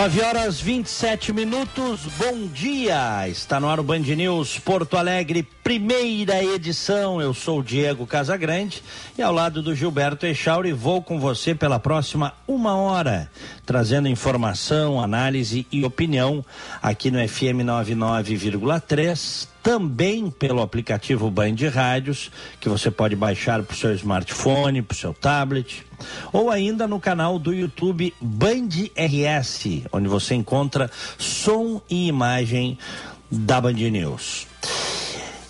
9 horas 27 minutos, bom dia! Está no ar o Band News Porto Alegre, primeira edição. Eu sou o Diego Casagrande e ao lado do Gilberto Echauri vou com você pela próxima uma hora, trazendo informação, análise e opinião aqui no FM 99,3 também pelo aplicativo Band Rádios, que você pode baixar para o seu smartphone, para o seu tablet, ou ainda no canal do YouTube Band RS, onde você encontra som e imagem da Band News.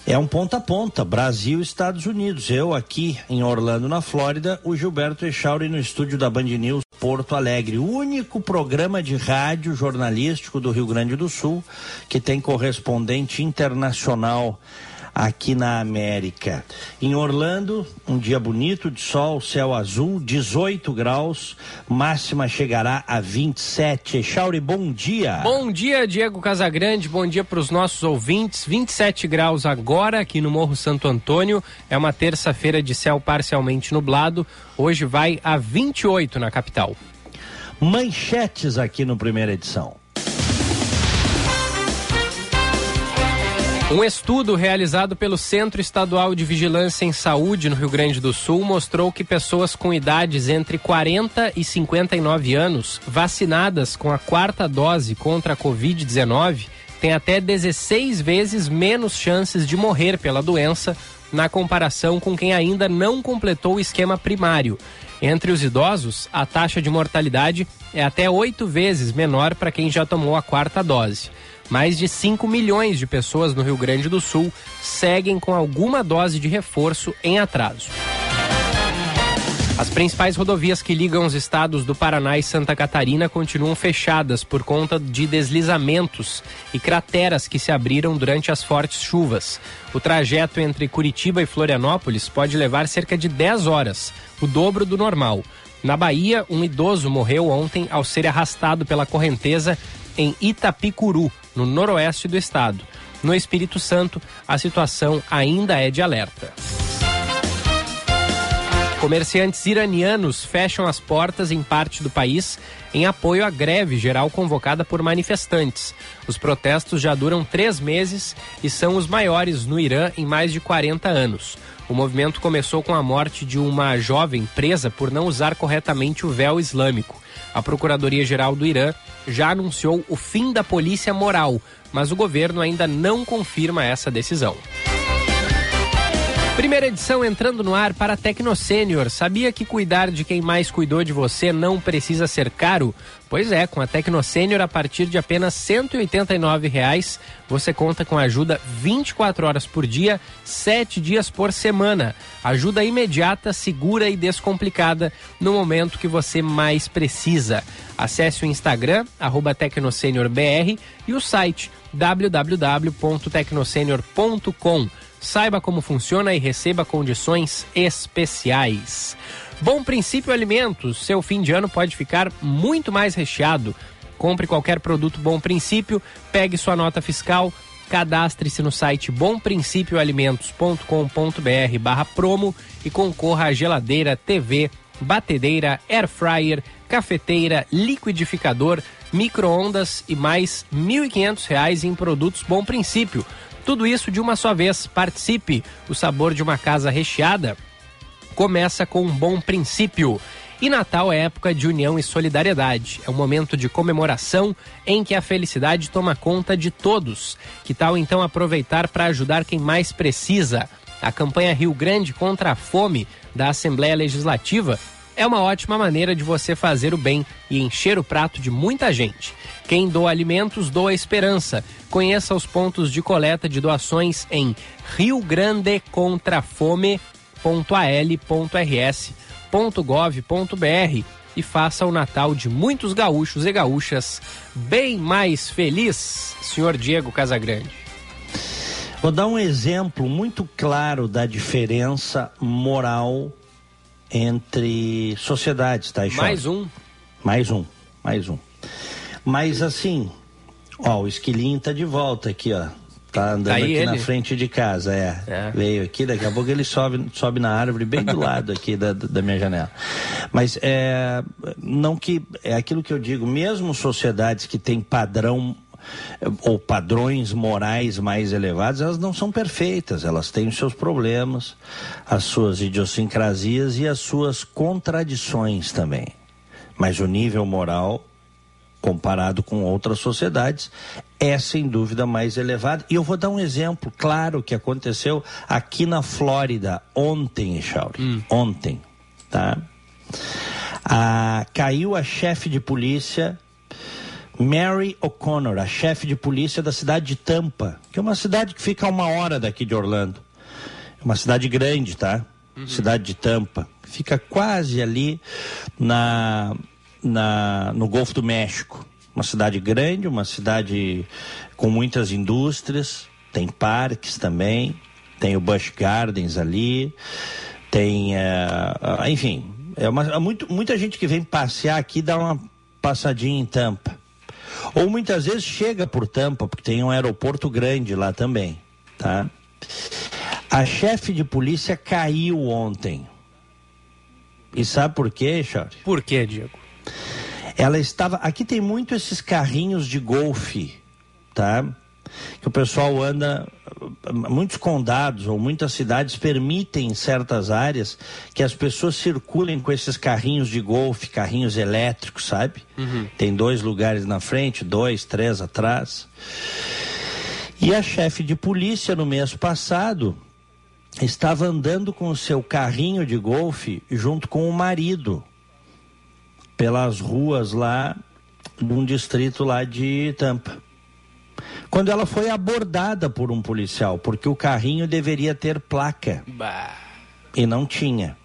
É um ponta a ponta, Brasil Estados Unidos. Eu aqui em Orlando, na Flórida, o Gilberto Echauri no estúdio da Band News Porto Alegre, o único programa de rádio jornalístico do Rio Grande do Sul que tem correspondente internacional aqui na América. Em Orlando, um dia bonito de sol, céu azul, 18 graus, máxima chegará a 27. Chauri, bom dia. Bom dia, Diego Casagrande, bom dia para os nossos ouvintes. 27 graus agora aqui no Morro Santo Antônio. É uma terça-feira de céu parcialmente nublado. Hoje vai a 28 na capital. Manchetes aqui no primeira edição. Um estudo realizado pelo Centro Estadual de Vigilância em Saúde no Rio Grande do Sul mostrou que pessoas com idades entre 40 e 59 anos, vacinadas com a quarta dose contra a Covid-19, têm até 16 vezes menos chances de morrer pela doença na comparação com quem ainda não completou o esquema primário. Entre os idosos, a taxa de mortalidade é até oito vezes menor para quem já tomou a quarta dose. Mais de 5 milhões de pessoas no Rio Grande do Sul seguem com alguma dose de reforço em atraso. As principais rodovias que ligam os estados do Paraná e Santa Catarina continuam fechadas por conta de deslizamentos e crateras que se abriram durante as fortes chuvas. O trajeto entre Curitiba e Florianópolis pode levar cerca de 10 horas, o dobro do normal. Na Bahia, um idoso morreu ontem ao ser arrastado pela correnteza em Itapicuru, no noroeste do estado. No Espírito Santo, a situação ainda é de alerta. Comerciantes iranianos fecham as portas em parte do país em apoio à greve geral convocada por manifestantes. Os protestos já duram três meses e são os maiores no Irã em mais de 40 anos. O movimento começou com a morte de uma jovem presa por não usar corretamente o véu islâmico. A Procuradoria-Geral do Irã já anunciou o fim da polícia moral, mas o governo ainda não confirma essa decisão. Primeira edição entrando no ar para Tecno Sênior. Sabia que cuidar de quem mais cuidou de você não precisa ser caro? Pois é, com a Tecno Sênior a partir de apenas R$ 189,00 você conta com ajuda 24 horas por dia, 7 dias por semana. Ajuda imediata, segura e descomplicada no momento que você mais precisa. Acesse o Instagram, arroba TecnoSeniorBR e o site www.tecnosenior.com. Saiba como funciona e receba condições especiais. Bom Princípio Alimentos, seu fim de ano pode ficar muito mais recheado. Compre qualquer produto Bom Princípio, pegue sua nota fiscal, cadastre-se no site bomprincipioalimentos.com.br barra promo e concorra a geladeira, TV, batedeira, air fryer, cafeteira, liquidificador, micro-ondas e mais R$ 1.500 em produtos Bom Princípio. Tudo isso de uma só vez. Participe! O sabor de uma casa recheada começa com um bom princípio. E Natal é época de união e solidariedade. É um momento de comemoração em que a felicidade toma conta de todos. Que tal então aproveitar para ajudar quem mais precisa? A campanha Rio Grande contra a Fome da Assembleia Legislativa é uma ótima maneira de você fazer o bem e encher o prato de muita gente. Quem doa alimentos, doa esperança. Conheça os pontos de coleta de doações em riograndecontrafome.al.rs.gov.br e faça o Natal de muitos gaúchos e gaúchas bem mais feliz, senhor Diego Casagrande. Vou dar um exemplo muito claro da diferença moral entre sociedades, tá, Ixauri? Mais um. Mais um, mais um. Mas assim, ó, o esquilinho tá de volta aqui, ó. Tá andando Tá aqui ele? na frente de casa, é. É. Veio aqui, daqui a pouco ele sobe, sobe na árvore bem do lado aqui da, da minha janela. Mas é, não que, é aquilo que eu digo, mesmo sociedades que têm padrão ou padrões morais mais elevados, elas não são perfeitas, elas têm os seus problemas, as suas idiosincrasias e as suas contradições também. Mas o nível moral comparado com outras sociedades, é sem dúvida mais elevado. E eu vou dar um exemplo claro que aconteceu aqui na Flórida ontem, Echauri. Ontem, tá? Ah, caiu a chefe de polícia Mary O'Connor, a chefe de polícia da cidade de Tampa, que é uma cidade que fica a uma hora daqui de Orlando. É uma cidade grande, tá? Cidade de Tampa. Fica quase ali na, na, no Golfo do México. Uma cidade grande, uma cidade com muitas indústrias, tem parques também, tem o Busch Gardens ali, tem, ah, enfim, é uma, há muito, muita gente que vem passear aqui dá uma passadinha em Tampa. Ou muitas vezes chega por Tampa, porque tem um aeroporto grande lá também, tá? A chefe de polícia caiu ontem. E sabe por quê, Charles? Por quê, Diego? Ela estava. Aqui tem muito esses carrinhos de golfe, tá? Que o pessoal anda. Muitos condados ou muitas cidades permitem em certas áreas que as pessoas circulem com esses carrinhos de golfe, carrinhos elétricos, sabe? Tem dois lugares na frente, dois, três atrás. E a chefe de polícia no mês passado estava andando com o seu carrinho de golfe junto com o marido pelas ruas lá de um distrito lá de Tampa. Quando ela foi abordada por um policial, porque o carrinho deveria ter placa Bah. e não tinha.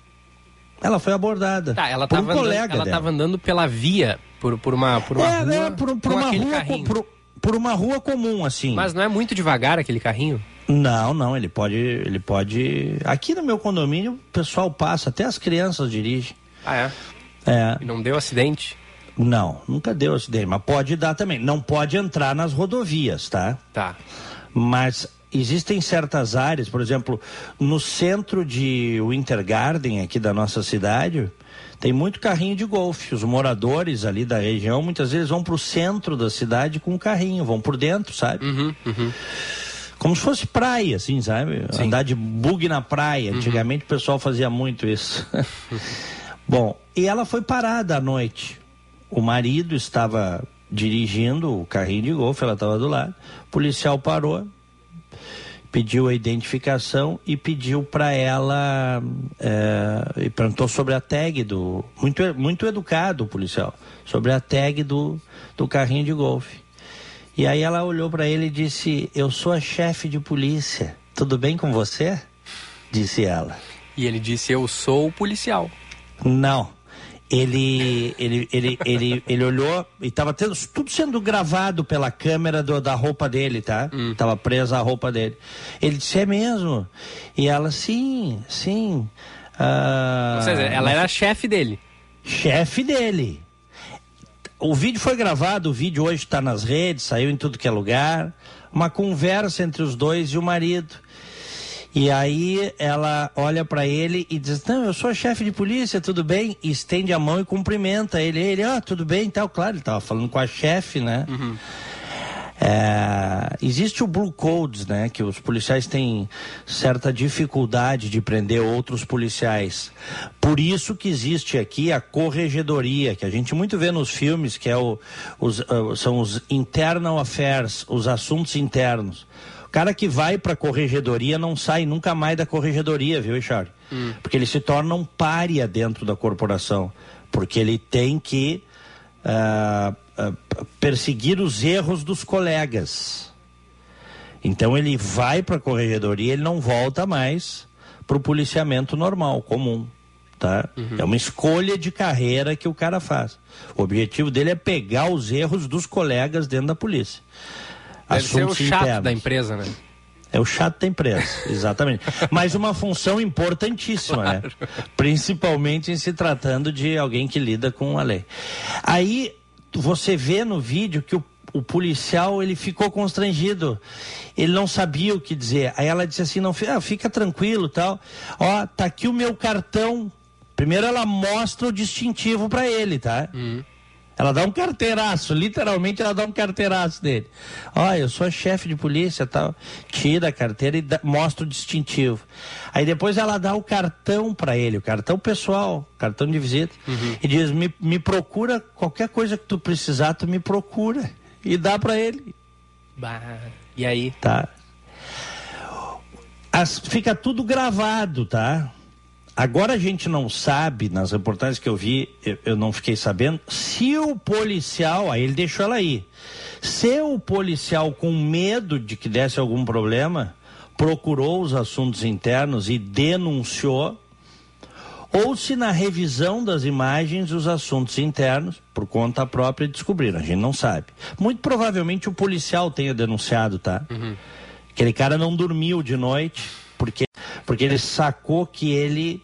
Ela foi abordada Tá, ela por um andando, andando pela via, por, por uma, por uma é, rua, é, por, por com uma rua, carrinho. por, por uma rua comum assim. Mas não é muito devagar aquele carrinho? Não, não, ele pode, ele pode. Aqui no meu condomínio o pessoal passa, até as crianças dirigem. Ah, é? É, E não deu acidente? Não, nunca deu acidente, mas pode dar também. Não pode entrar nas rodovias, tá? Tá. Mas existem certas áreas, por exemplo, no centro de Winter Garden, aqui da nossa cidade, tem muito carrinho de golfe. Os moradores ali da região, muitas vezes vão para o centro da cidade com o carrinho, vão por dentro, sabe? Uhum, uhum. Como se fosse praia, assim, sabe? Sim. Andar de bug na praia. Antigamente o pessoal fazia muito isso. Bom, e ela foi parada à noite. O marido estava dirigindo o carrinho de golfe, ela estava do lado. O policial parou, pediu a identificação e pediu para ela. É, e perguntou sobre a tag do. Muito, muito educado o policial, sobre a tag do, do carrinho de golfe. E aí ela olhou para ele e disse: Eu sou a chefe de polícia. Tudo bem com você? Disse ela. E ele disse: Eu sou o policial. Não. Ele, ele, ele, ele, ele olhou e estava tudo sendo gravado pela câmera do- da roupa dele, tá? Tava presa a roupa dele. Ele disse, é mesmo? E ela, sim, sim. Ah, Ou seja, ela era chefe dele. chefe dele. O vídeo foi gravado, o vídeo hoje está nas redes, saiu em tudo que é lugar. Uma conversa entre os dois e o marido. E aí ela olha para ele e diz: Não, eu sou chefe de polícia, tudo bem? E estende a mão e cumprimenta ele. Ele, ah, tudo bem e tal. Claro, ele estava falando com a chefe, né? É, existe o Blue Codes, né? Que os policiais têm certa dificuldade de prender outros policiais. Por isso que existe aqui a corregedoria, que a gente muito vê nos filmes, que é o, os, ah, são os internal affairs, os assuntos internos. Cara que vai para a corregedoria não sai nunca mais da corregedoria, viu, Richard? Porque ele se torna um pária dentro da corporação. Porque ele tem que ah, ah, perseguir os erros dos colegas. Então ele vai para a corregedoria, ele não volta mais para o policiamento normal, comum. Tá? É uma escolha de carreira que o cara faz. O objetivo dele é pegar os erros dos colegas dentro da polícia. Deve ser o chato internos. da empresa, né? É o chato tem preço, exatamente. Mas uma função importantíssima, né? claro. né? Principalmente em se tratando de alguém que lida com a lei. Aí você vê no vídeo que o, o policial ele ficou constrangido. Ele não sabia o que dizer. Aí ela disse assim: não, ah, fica tranquilo, tal. Ó, tá aqui o meu cartão. Primeiro ela mostra o distintivo para ele, tá? Uhum. Ela dá um carteiraço, literalmente ela dá um carteiraço dele. Olha, eu sou chefe de polícia tal. Tira a carteira e dá, mostra o distintivo. Aí depois ela dá o cartão para ele, o cartão pessoal, cartão de visita, uhum. e diz: me, me procura, qualquer coisa que tu precisar, tu me procura. E dá para ele. Bah, e aí? Tá. As, fica tudo gravado, tá? Agora a gente não sabe, nas reportagens que eu vi, eu, eu, não fiquei sabendo, se o policial, aí ele deixou ela aí, se o policial, com medo de que desse algum problema, procurou os assuntos internos e denunciou, ou se na revisão das imagens os assuntos internos, por conta própria, descobriram. A gente não sabe. Muito provavelmente o policial tenha denunciado, tá? Uhum. Aquele cara não dormiu de noite porque, ele sacou que ele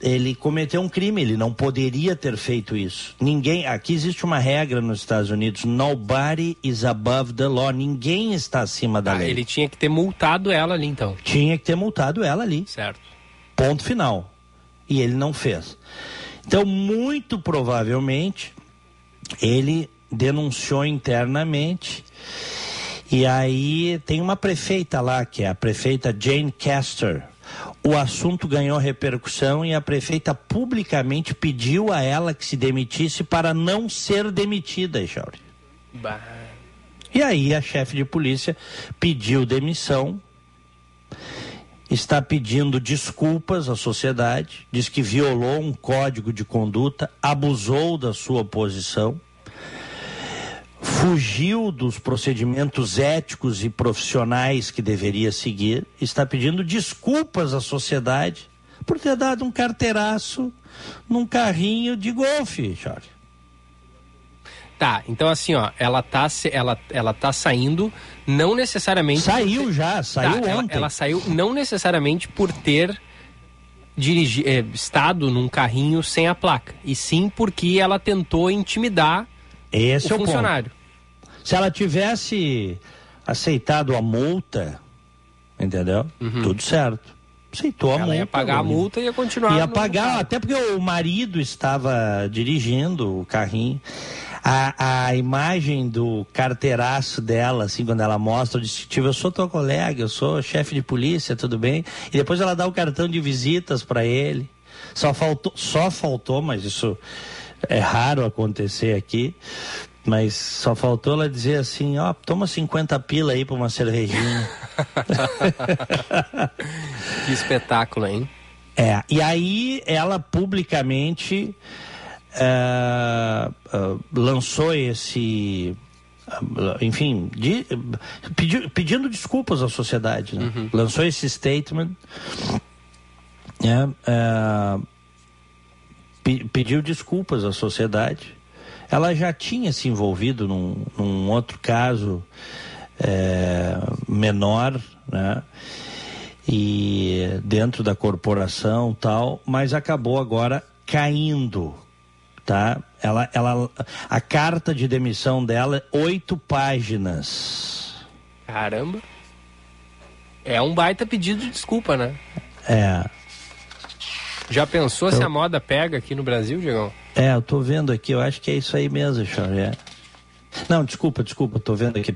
ele cometeu um crime, ele não poderia ter feito isso. Ninguém, aqui existe uma regra nos Estados Unidos, nobody is above the law, ninguém está acima da ah, lei. Ele tinha que ter multado ela ali então. Tinha que ter multado ela ali. Certo. Ponto final. E ele não fez. Então, muito provavelmente, ele denunciou internamente e aí tem uma prefeita lá, que é a prefeita Jane Castor. O assunto ganhou repercussão e a prefeita publicamente pediu a ela que se demitisse para não ser demitida, Echauri. E aí a chefe de polícia pediu demissão, está pedindo desculpas à sociedade, diz que violou um código de conduta, abusou da sua posição fugiu dos procedimentos éticos e profissionais que deveria seguir, está pedindo desculpas à sociedade por ter dado um carteiraço num carrinho de golfe, Jorge. Tá, então assim, ó, ela tá, ela, ela tá saindo, não necessariamente. Saiu ter... já, saiu tá, ontem. Ela, ela, saiu não necessariamente por ter dirigi, eh, estado num carrinho sem a placa, e sim porque ela tentou intimidar Esse o é funcionário. Ponto. Se ela tivesse aceitado a multa, entendeu? Uhum. Tudo certo. Aceitou a ela multa. Ia pagar a multa e ia continuar. Ia pagar, até porque o marido estava dirigindo o carrinho. A, a imagem do carteiraço dela, assim, quando ela mostra o distintivo, eu sou tua colega, eu sou chefe de polícia, tudo bem? E depois ela dá o cartão de visitas para ele. Só faltou, só faltou, mas isso é raro acontecer aqui. Mas só faltou ela dizer assim, ó, toma 50 pila aí pra uma cervejinha. que espetáculo, hein? É, e aí ela publicamente uh, uh, lançou esse uh, enfim, de, pedi, pedindo desculpas à sociedade, né? uhum. lançou esse statement, né? Pediu desculpas à sociedade ela já tinha se envolvido num, num outro caso é, menor, né? E dentro da corporação tal, mas acabou agora caindo, tá? Ela, ela, a carta de demissão dela é oito páginas. Caramba. É um baita pedido de desculpa, né? É. Já pensou eu... se a moda pega aqui no Brasil, Diego? É, eu tô vendo aqui, eu acho que é isso aí mesmo, Xavier. Não, desculpa, desculpa, tô vendo aqui,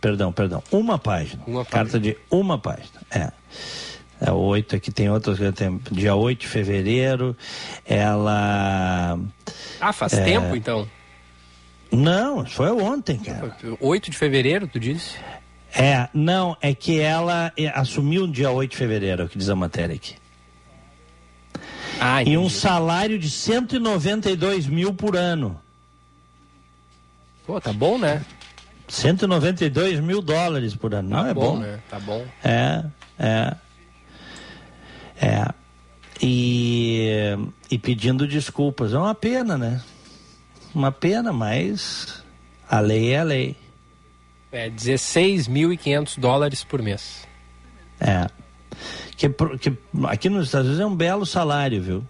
perdão, perdão. Uma página. Uma Carta página. de uma página. É. É oito aqui tem outras tem dia 8 de fevereiro. Ela. Ah, faz é... tempo então? Não, foi ontem, cara. 8 de fevereiro, tu disse? É, não, é que ela é, assumiu dia 8 de fevereiro, é o que diz a matéria aqui. Ah, e um salário de 192 mil por ano. Pô, tá bom, né? 192 mil dólares por ano. Não tá é bom, bom, né? Tá bom. É, é. É. E, e pedindo desculpas. É uma pena, né? Uma pena, mas a lei é a lei. É 16.500 dólares por mês. É. Que, que aqui nos Estados Unidos é um belo salário, viu?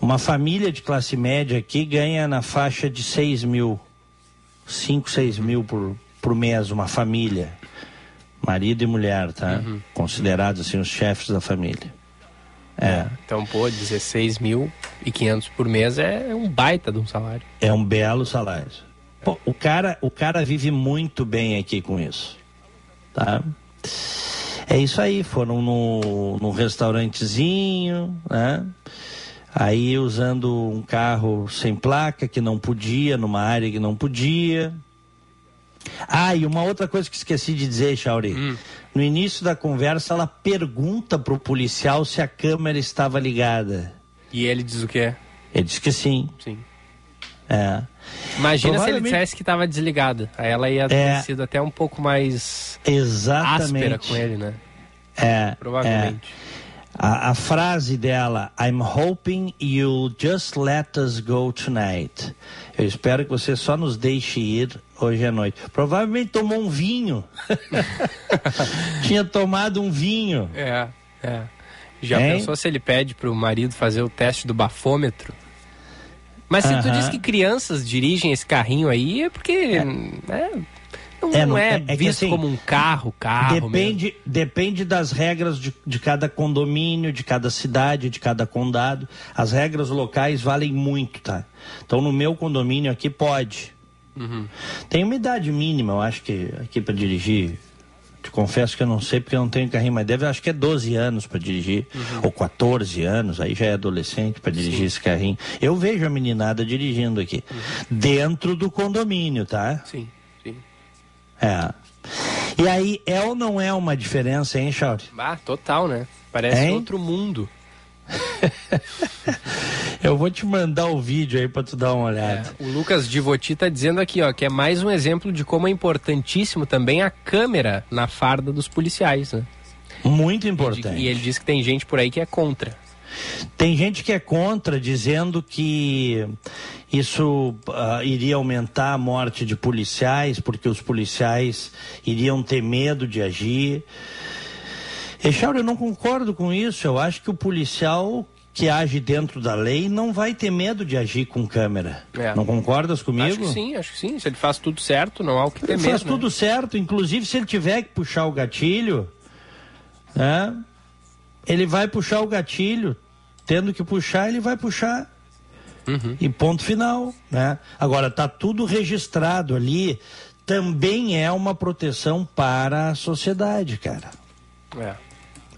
Uma família de classe média aqui ganha na faixa de 6 mil. 5, 6 mil por, por mês, uma família. Marido e mulher, tá? Uhum. Considerados assim os chefes da família. É. Então, pô, 16.500 por mês é um baita de um salário. É um belo salário. Pô, o cara, o cara vive muito bem aqui com isso. Tá? É isso aí, foram no, no restaurantezinho, né? Aí usando um carro sem placa que não podia, numa área que não podia. Ah, e uma outra coisa que esqueci de dizer, Chauri. Hum. No início da conversa, ela pergunta pro policial se a câmera estava ligada. E ele diz o quê? Ele diz que sim. Sim. É. Imagina se ele dissesse que estava desligada. Aí ela ia ter é. sido até um pouco mais Exatamente. áspera com ele, né? É. Provavelmente. É. A, a, frase dela, I'm hoping you'll just let us go tonight. Eu espero que você só nos deixe ir hoje à noite. Provavelmente tomou um vinho. Tinha tomado um vinho. É, é. Já hein? pensou se ele pede para o marido fazer o teste do bafômetro? Mas se uh -huh. tu diz que crianças dirigem esse carrinho aí, é porque é. Né, não é, não é, é, é visto assim, como um carro, carro. Depende, mesmo. depende das regras de, de cada condomínio, de cada cidade, de cada condado. As regras locais valem muito, tá? Então no meu condomínio aqui pode. Uhum. Tem uma idade mínima, eu acho que aqui para dirigir. Te confesso que eu não sei porque eu não tenho carrinho, mas deve, acho que é 12 anos para dirigir, uhum. ou 14 anos, aí já é adolescente para dirigir Sim. esse carrinho. Eu vejo a meninada dirigindo aqui, uhum. dentro do condomínio, tá? Sim. É. E aí, é ou não é uma diferença, hein, Chauri? Ah, total, né? Parece hein? outro mundo. Eu vou te mandar o vídeo aí para tu dar uma olhada. É, o Lucas Divoti tá dizendo aqui, ó, que é mais um exemplo de como é importantíssimo também a câmera na farda dos policiais, né? Muito importante. E, e ele diz que tem gente por aí que é contra. Tem gente que é contra, dizendo que isso uh, iria aumentar a morte de policiais, porque os policiais iriam ter medo de agir. Echauro, eu não concordo com isso. Eu acho que o policial que age dentro da lei não vai ter medo de agir com câmera. É. Não concordas comigo? Acho que sim, acho que sim. Se ele faz tudo certo, não há o que ter ele. Faz né? tudo certo, inclusive se ele tiver que puxar o gatilho, né? Ele vai puxar o gatilho, tendo que puxar, ele vai puxar. Uhum. E ponto final, né? Agora tá tudo registrado ali, também é uma proteção para a sociedade, cara. É.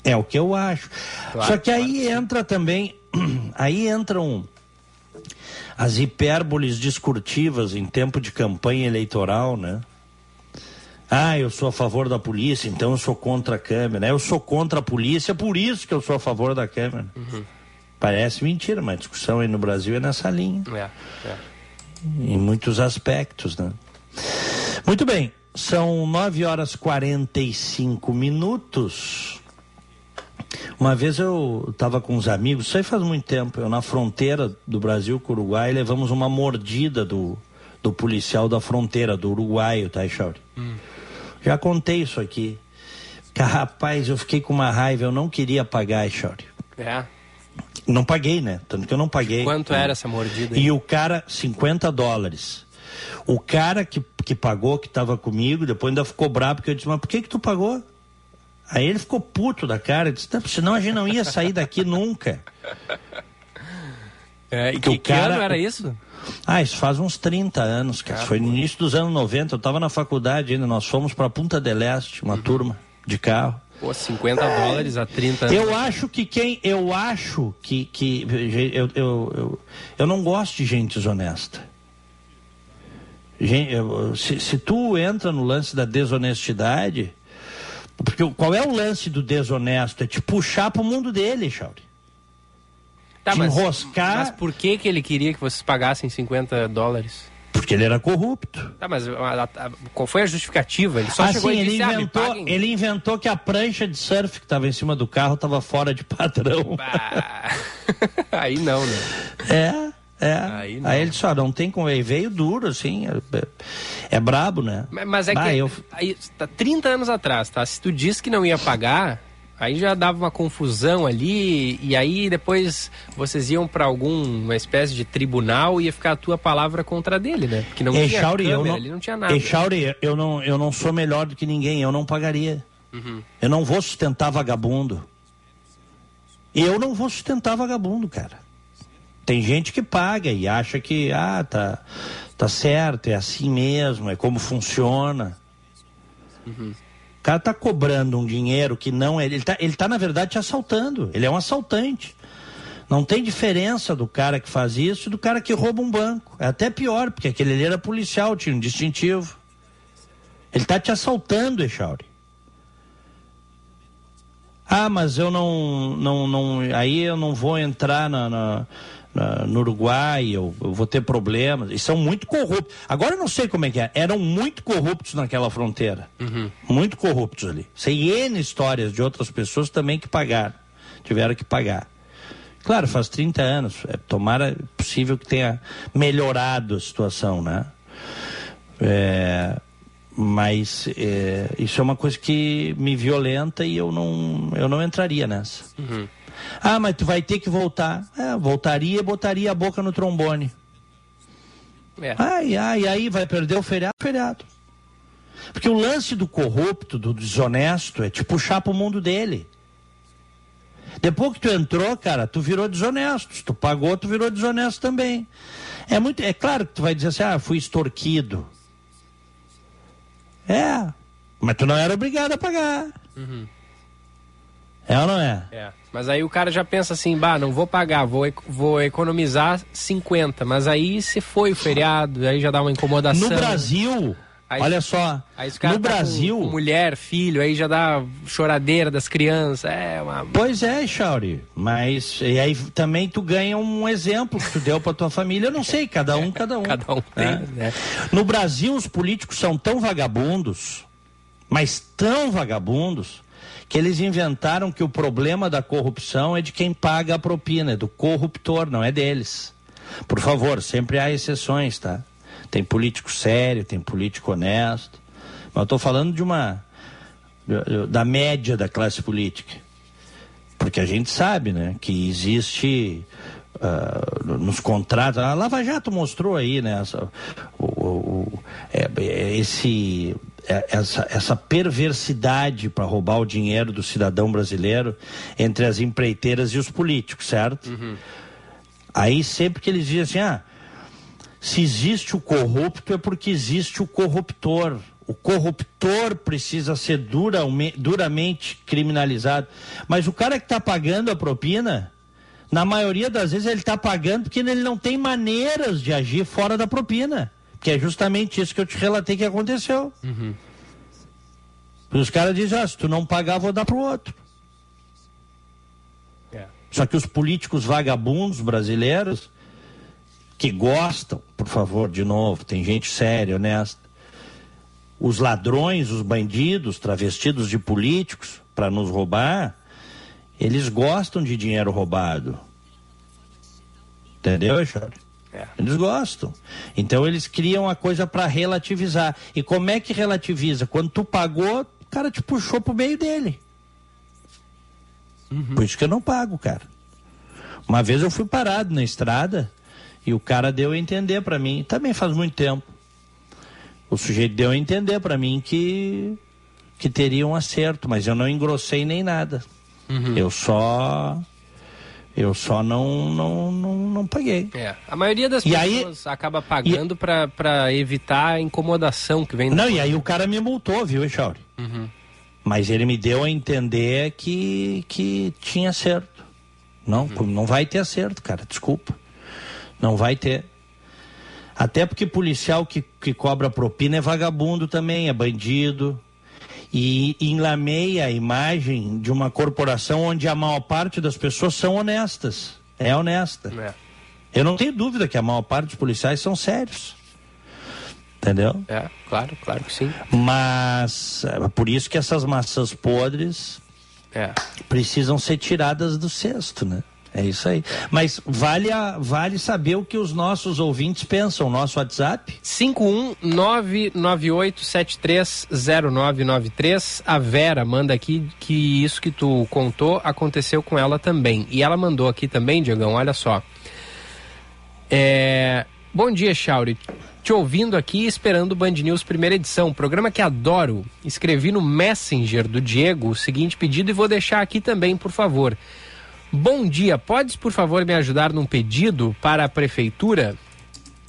É o que eu acho. Claro, Só que aí claro. entra também, aí entram as hipérboles discursivas em tempo de campanha eleitoral, né? Ah, eu sou a favor da polícia, então eu sou contra a câmera. Eu sou contra a polícia, por isso que eu sou a favor da câmera. Uhum. Parece mentira, mas a discussão aí no Brasil é nessa linha. É, é. Em muitos aspectos, né? Muito bem, são 9 horas 45 minutos. Uma vez eu estava com uns amigos, isso aí faz muito tempo, eu na fronteira do Brasil com o Uruguai, levamos uma mordida do, do policial da fronteira, do uruguaio, tá, Chauri? Hum. Já contei isso aqui. Que, rapaz, eu fiquei com uma raiva, eu não queria pagar, Chauri. É. Não paguei, né? Tanto que eu não paguei. Quanto era essa mordida? E o cara, 50 dólares. O cara que, que pagou, que estava comigo, depois ainda ficou bravo, porque eu disse, mas por que que tu pagou? Aí ele ficou puto da cara, disse, senão a gente não ia sair daqui nunca. É, e que, o cara, que era isso? Ah, isso faz uns 30 anos, cara. Ah, foi no início dos anos 90, eu estava na faculdade ainda, nós fomos para Punta del Este, uma uhum. turma de carro. Pô, 50 é, dólares a 30 anos. Eu acho que quem. Eu acho que. que eu, eu, eu, eu não gosto de gente desonesta. Gente, eu, se, se tu entra no lance da desonestidade. Porque qual é o lance do desonesto? É te puxar pro mundo dele, Chauri. Tá, te mas, enroscar. Mas por que, que ele queria que vocês pagassem 50 dólares? Porque ele era corrupto. Tá, mas a, a, qual foi a justificativa? Ele só ah, chegou e disse, ele ah, inventou, ah, ele inventou que a prancha de surf que estava em cima do carro estava fora de padrão. Aí não, né? É, É. Aí, aí ele só não tem como. Ele veio duro, assim. É, é brabo, né? Mas, mas é ah, que. Eu... Aí, tá 30 anos atrás, tá? Se tu disse que não ia pagar, Aí já dava uma confusão ali, e aí depois vocês iam para alguma espécie de tribunal e ia ficar a tua palavra contra dele, né? Porque não tinha câmera, não, não tinha nada. Echauri, eu não, eu não sou melhor do que ninguém, eu não pagaria. Uhum. Eu não vou sustentar vagabundo. Eu não vou sustentar vagabundo, cara. Tem gente que paga e acha que, ah, tá, tá certo, é assim mesmo, é como funciona. Uhum cara tá cobrando um dinheiro que não é. Ele tá, ele tá, na verdade, te assaltando. Ele é um assaltante. Não tem diferença do cara que faz isso e do cara que rouba um banco. É até pior, porque aquele ali era policial, tinha um distintivo. Ele tá te assaltando, Echauri. Ah, mas eu não, não, não. Aí eu não vou entrar na, na no Uruguai, eu, eu, vou ter problemas. E são muito corruptos. Agora eu não sei como é que é. Eram muito corruptos naquela fronteira. Uhum. Muito corruptos ali. Sei N histórias de outras pessoas também que pagaram. Tiveram que pagar. Claro, faz 30 anos. É, tomara possível que tenha melhorado a situação, né? É, mas é, isso é uma coisa que me violenta e eu não, eu não entraria nessa. Uhum. Ah, mas tu vai ter que voltar. É, voltaria e botaria a boca no trombone. É. Ai, ai, aí vai perder o feriado, feriado. Porque o lance do corrupto, do desonesto, é te puxar pro mundo dele. Depois que tu entrou, cara, tu virou desonesto. Se tu pagou, tu virou desonesto também. É muito, é claro que tu vai dizer assim, ah, fui extorquido. É, mas tu não era obrigado a pagar. Uhum. É ou não é? É. Mas aí o cara já pensa assim, bah, não vou pagar, vou, vou economizar 50. Mas aí se foi o feriado, aí já dá uma incomodação. No Brasil, aí, olha só, no tá Brasil... Mulher, filho, aí já dá choradeira das crianças, é uma... Pois é, Chauri, mas e aí também tu ganha um exemplo que tu deu pra tua família, eu não sei, cada um, cada um. cada um tem, né? né? No Brasil, os políticos são tão vagabundos, mas tão vagabundos, que eles inventaram que o problema da corrupção é de quem paga a propina, é do corruptor, não é deles. Por favor, sempre há exceções, tá? Tem político sério, tem político honesto. Mas eu estou falando de uma. da média da classe política. Porque a gente sabe, né, que existe. Uh, nos contratos, a Lava Jato mostrou aí, né, essa, o, o, é, é, esse essa, essa perversidade para roubar o dinheiro do cidadão brasileiro entre as empreiteiras e os políticos, certo? Uhum. Aí sempre que eles dizem assim, ah, se existe o corrupto é porque existe o corruptor. O corruptor precisa ser dura, duramente criminalizado. Mas o cara que está pagando a propina, na maioria das vezes ele está pagando porque ele não tem maneiras de agir fora da propina. Que é justamente isso que eu te relatei que aconteceu. Uhum. Os caras dizem, ah, se tu não pagar, vou dar pro outro. É. Só que os políticos vagabundos brasileiros, que gostam, por favor, de novo, tem gente séria, honesta. Os ladrões, os bandidos, travestidos de políticos, para nos roubar, eles gostam de dinheiro roubado. Entendeu, Charles? É. Eles gostam. Então eles criam a coisa para relativizar. E como é que relativiza? Quando tu pagou, o cara te puxou pro meio dele. Uhum. Por isso que eu não pago, cara. Uma vez eu fui parado na estrada e o cara deu a entender para mim, também faz muito tempo. O sujeito deu a entender para mim que que teria um acerto, mas eu não engrossei nem nada. Uhum. Eu só eu só não, não, não, não paguei. É. A maioria das e pessoas aí, acaba pagando e... para evitar a incomodação que vem Não, e aí o cara me multou, viu, Echauri? Uhum. Mas ele me deu a entender que, que tinha acerto. Não, uhum. não vai ter acerto, cara, desculpa. Não vai ter. Até porque policial que, que cobra propina é vagabundo também, é bandido, e enlameia a imagem de uma corporação onde a maior parte das pessoas são honestas. É honesta. É. Eu não tenho dúvida que a maior parte dos policiais são sérios. Entendeu? É, claro, claro que sim. Mas é por isso que essas maçãs podres é. precisam ser tiradas do cesto, né? É isso aí. Mas vale, a, vale saber o que os nossos ouvintes pensam. Nosso WhatsApp? 51998730993. A Vera manda aqui que isso que tu contou aconteceu com ela também. E ela mandou aqui também, Diagão, olha só. É... Bom dia, Chauri. Te ouvindo aqui esperando o Band News primeira edição, programa que adoro. Escrevi no Messenger do Diego o seguinte pedido e vou deixar aqui também, por favor. Bom dia, podes por favor me ajudar num pedido para a prefeitura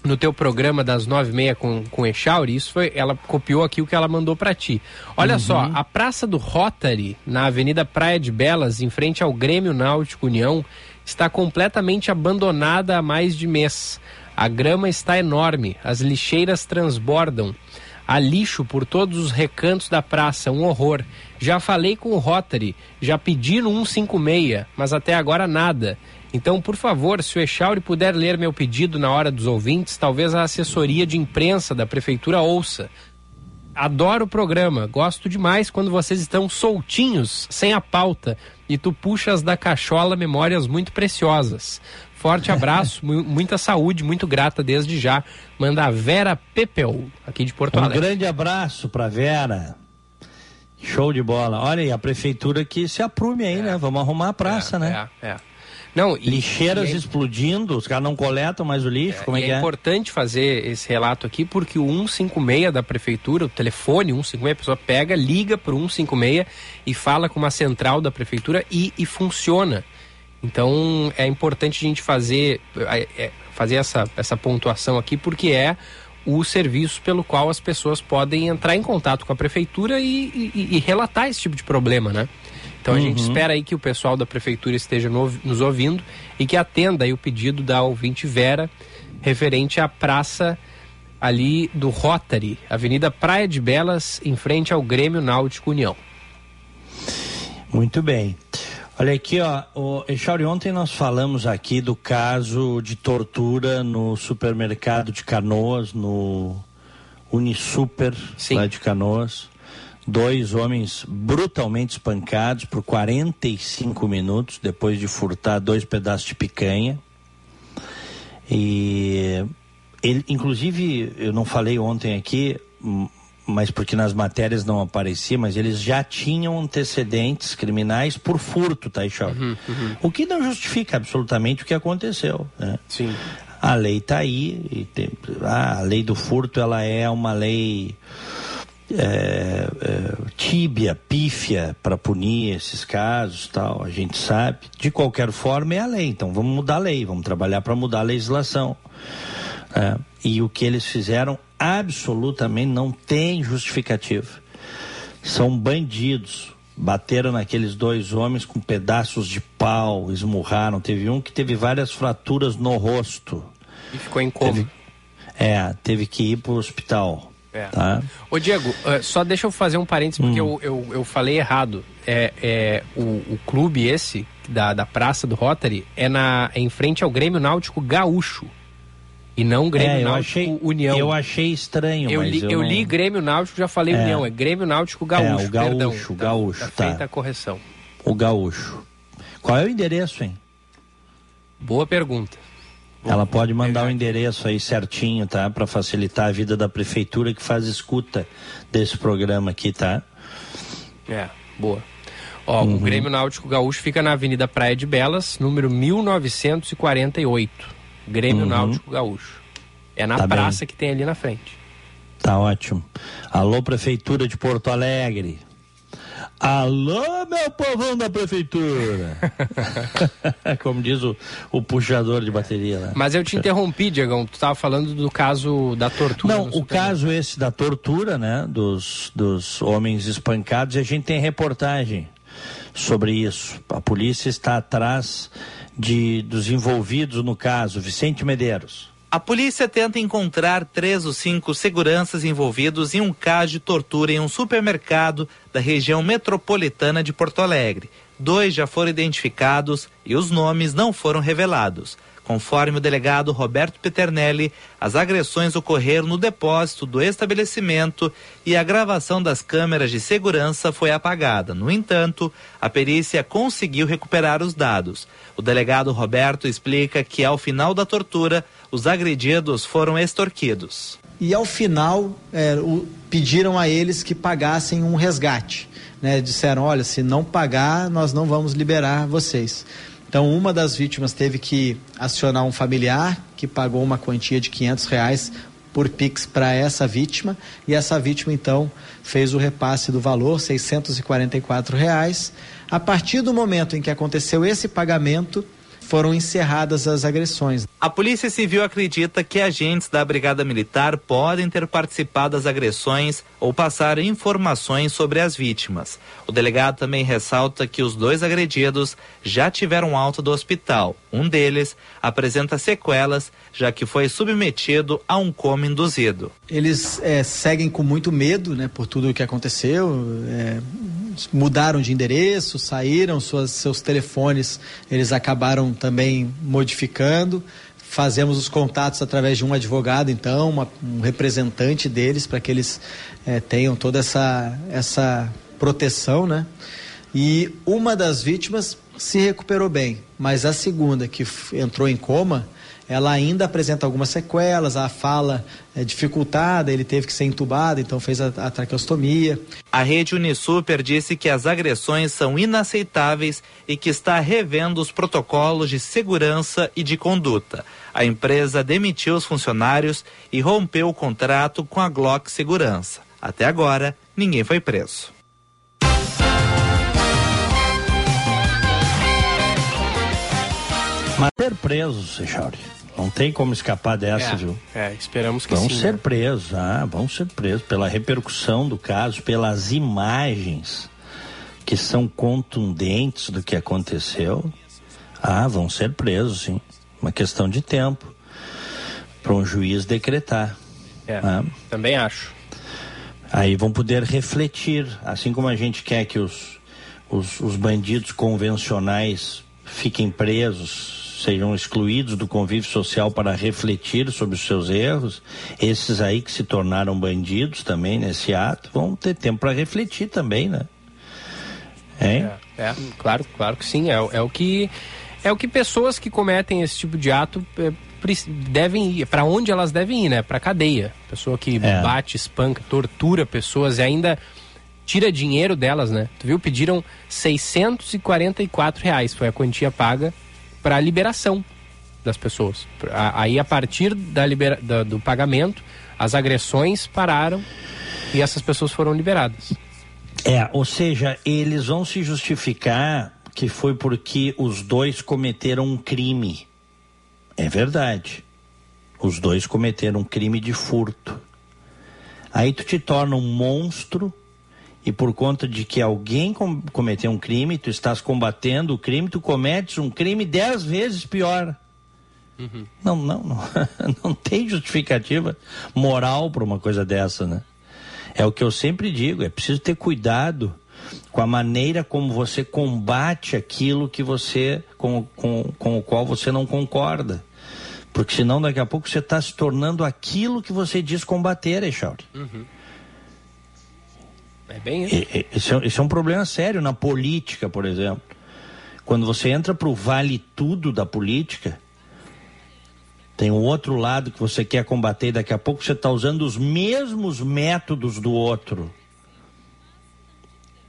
no teu programa das nove e meia com, com Echauri? Isso foi, ela copiou aqui o que ela mandou para ti. Olha uhum. só, a Praça do Rotary, na Avenida Praia de Belas, em frente ao Grêmio Náutico União, está completamente abandonada há mais de mês. A grama está enorme, as lixeiras transbordam. Há lixo por todos os recantos da praça, um horror. Já falei com o Rotary, já pedi no 156, mas até agora nada. Então, por favor, se o Echauri puder ler meu pedido na hora dos ouvintes, talvez a assessoria de imprensa da prefeitura ouça. Adoro o programa, gosto demais quando vocês estão soltinhos, sem a pauta, e tu puxas da cachola memórias muito preciosas. Forte abraço, muita saúde, muito grata desde já. Manda a Vera Pepel, aqui de Porto Alegre. Um grande abraço para Vera. Show de bola. Olha aí, a prefeitura que se aprume aí, é. né? Vamos arrumar a praça, é, né? É, é. Não, e, Lixeiras e é... explodindo, os caras não coletam mais o lixo, é, como é que é? É importante fazer esse relato aqui, porque o 156 da prefeitura, o telefone 156, a pessoa pega, liga para o 156 e fala com uma central da prefeitura e, e funciona. Então é importante a gente fazer, é, é, fazer essa, essa pontuação aqui, porque é o serviço pelo qual as pessoas podem entrar em contato com a prefeitura e, e, e relatar esse tipo de problema, né? Então a gente uhum. espera aí que o pessoal da prefeitura esteja no, nos ouvindo e que atenda aí o pedido da ouvinte Vera referente à praça ali do Rotary, Avenida Praia de Belas, em frente ao Grêmio Náutico União. Muito bem. Olha aqui, ó, o Echauri, ontem nós falamos aqui do caso de tortura no supermercado de Canoas, no Unisuper, Sim. lá de Canoas. Dois homens brutalmente espancados por 45 minutos depois de furtar dois pedaços de picanha. E ele, inclusive, eu não falei ontem aqui, mas porque nas matérias não aparecia, mas eles já tinham antecedentes criminais por furto, tá, uhum, uhum. O que não justifica absolutamente o que aconteceu. Né? Sim. A lei está aí, tem, ah, a lei do furto ela é uma lei é, é, tíbia, pífia para punir esses casos, tal. A gente sabe. De qualquer forma é a lei. Então vamos mudar a lei, vamos trabalhar para mudar a legislação. É, e o que eles fizeram absolutamente não tem justificativa. São bandidos. Bateram naqueles dois homens com pedaços de pau, esmurraram. Teve um que teve várias fraturas no rosto. E ficou em coma. Teve, é, teve que ir para o hospital. É. Tá? Ô Diego, uh, só deixa eu fazer um parênteses, porque hum. eu, eu, eu, falei errado. É, é, o, o clube esse, da, da Praça do Rotary, é, na, é em frente ao Grêmio Náutico Gaúcho. E não Grêmio é, Náutico achei, União. Eu achei estranho, eu li, eu, eu não... li Grêmio Náutico, já falei é. União, é Grêmio Náutico Gaúcho. É, o Gaúcho, perdão, tá, Gaúcho, tá, tá. feita a correção. O Gaúcho. Qual é o endereço, hein? Boa pergunta. Ela pode mandar o um endereço aí certinho, tá? Para facilitar a vida da prefeitura que faz escuta desse programa aqui, tá? É, boa. Ó, uhum. o Grêmio Náutico Gaúcho fica na Avenida Praia de Belas, número 1948. Grêmio uhum. Náutico Gaúcho. É na tá praça bem. que tem ali na frente. Tá ótimo. Alô, Prefeitura de Porto Alegre. Alô, meu povão da prefeitura! Como diz o, o puxador de bateria lá. Mas eu te interrompi, Diegão. Tu estava falando do caso da tortura. Não, o caso esse da tortura, né? Dos, dos homens espancados, e a gente tem reportagem sobre isso. A polícia está atrás de, dos envolvidos no caso. Vicente Medeiros. A polícia tenta encontrar três ou cinco seguranças envolvidos em um caso de tortura em um supermercado da região metropolitana de Porto Alegre. Dois já foram identificados e os nomes não foram revelados. Conforme o delegado Roberto Peternelli, as agressões ocorreram no depósito do estabelecimento e a gravação das câmeras de segurança foi apagada. No entanto, a perícia conseguiu recuperar os dados. O delegado Roberto explica que, ao final da tortura, os agredidos foram extorquidos. E ao final, é, o, pediram a eles que pagassem um resgate. Né? Disseram: olha, se não pagar, nós não vamos liberar vocês. Então, uma das vítimas teve que acionar um familiar que pagou uma quantia de 500 reais por Pix para essa vítima e essa vítima então fez o repasse do valor, 644 reais. A partir do momento em que aconteceu esse pagamento, foram encerradas as agressões. A Polícia Civil acredita que agentes da Brigada Militar podem ter participado das agressões ou passar informações sobre as vítimas. O delegado também ressalta que os dois agredidos já tiveram alta do hospital. Um deles apresenta sequelas, já que foi submetido a um coma induzido. Eles é, seguem com muito medo, né, por tudo o que aconteceu. É, mudaram de endereço, saíram, suas, seus telefones eles acabaram também modificando. Fazemos os contatos através de um advogado, então, uma, um representante deles, para que eles é, tenham toda essa, essa proteção, né? E uma das vítimas se recuperou bem, mas a segunda, que entrou em coma, ela ainda apresenta algumas sequelas, a fala é dificultada, ele teve que ser entubado, então fez a, a traqueostomia. A rede Unisuper disse que as agressões são inaceitáveis e que está revendo os protocolos de segurança e de conduta. A empresa demitiu os funcionários e rompeu o contrato com a Glock Segurança. Até agora, ninguém foi preso. Mas ser preso, Seixauri. Não tem como escapar dessa, é, viu? É, esperamos que vão sim. ser né? presos, ah, vão ser presos pela repercussão do caso, pelas imagens que são contundentes do que aconteceu. Ah, vão ser presos, sim. Uma questão de tempo para um juiz decretar. É, ah. Também acho. Aí vão poder refletir, assim como a gente quer que os, os, os bandidos convencionais fiquem presos, sejam excluídos do convívio social para refletir sobre os seus erros, esses aí que se tornaram bandidos também nesse ato, vão ter tempo para refletir também, né? É, é, claro, claro que sim. É, é, o que é o que pessoas que cometem esse tipo de ato é, devem ir, para onde elas devem ir, né? Para cadeia. Pessoa que é. bate, espanca, tortura pessoas e ainda tira dinheiro delas, né? Tu viu? Pediram 644 reais, foi a quantia paga para a liberação das pessoas. Aí, a partir da libera, da, do pagamento, as agressões pararam e essas pessoas foram liberadas. É, ou seja, eles vão se justificar que foi porque os dois cometeram um crime. É verdade. Os dois cometeram um crime de furto. Aí tu te torna um monstro e por conta de que alguém com, cometeu um crime, tu estás combatendo o crime, tu cometes um crime dez vezes pior. Uhum. Não, não, não, não tem justificativa moral para uma coisa dessa, né? É o que eu sempre digo, é preciso ter cuidado com a maneira como você combate aquilo que você com, com, com o qual você não concorda. Porque senão daqui a pouco você está se tornando aquilo que você diz combater, Echauri. Uhum. É bem isso. É, esse é um problema sério na política, por exemplo. Quando você entra para o vale tudo da política, tem um outro lado que você quer combater e daqui a pouco você está usando os mesmos métodos do outro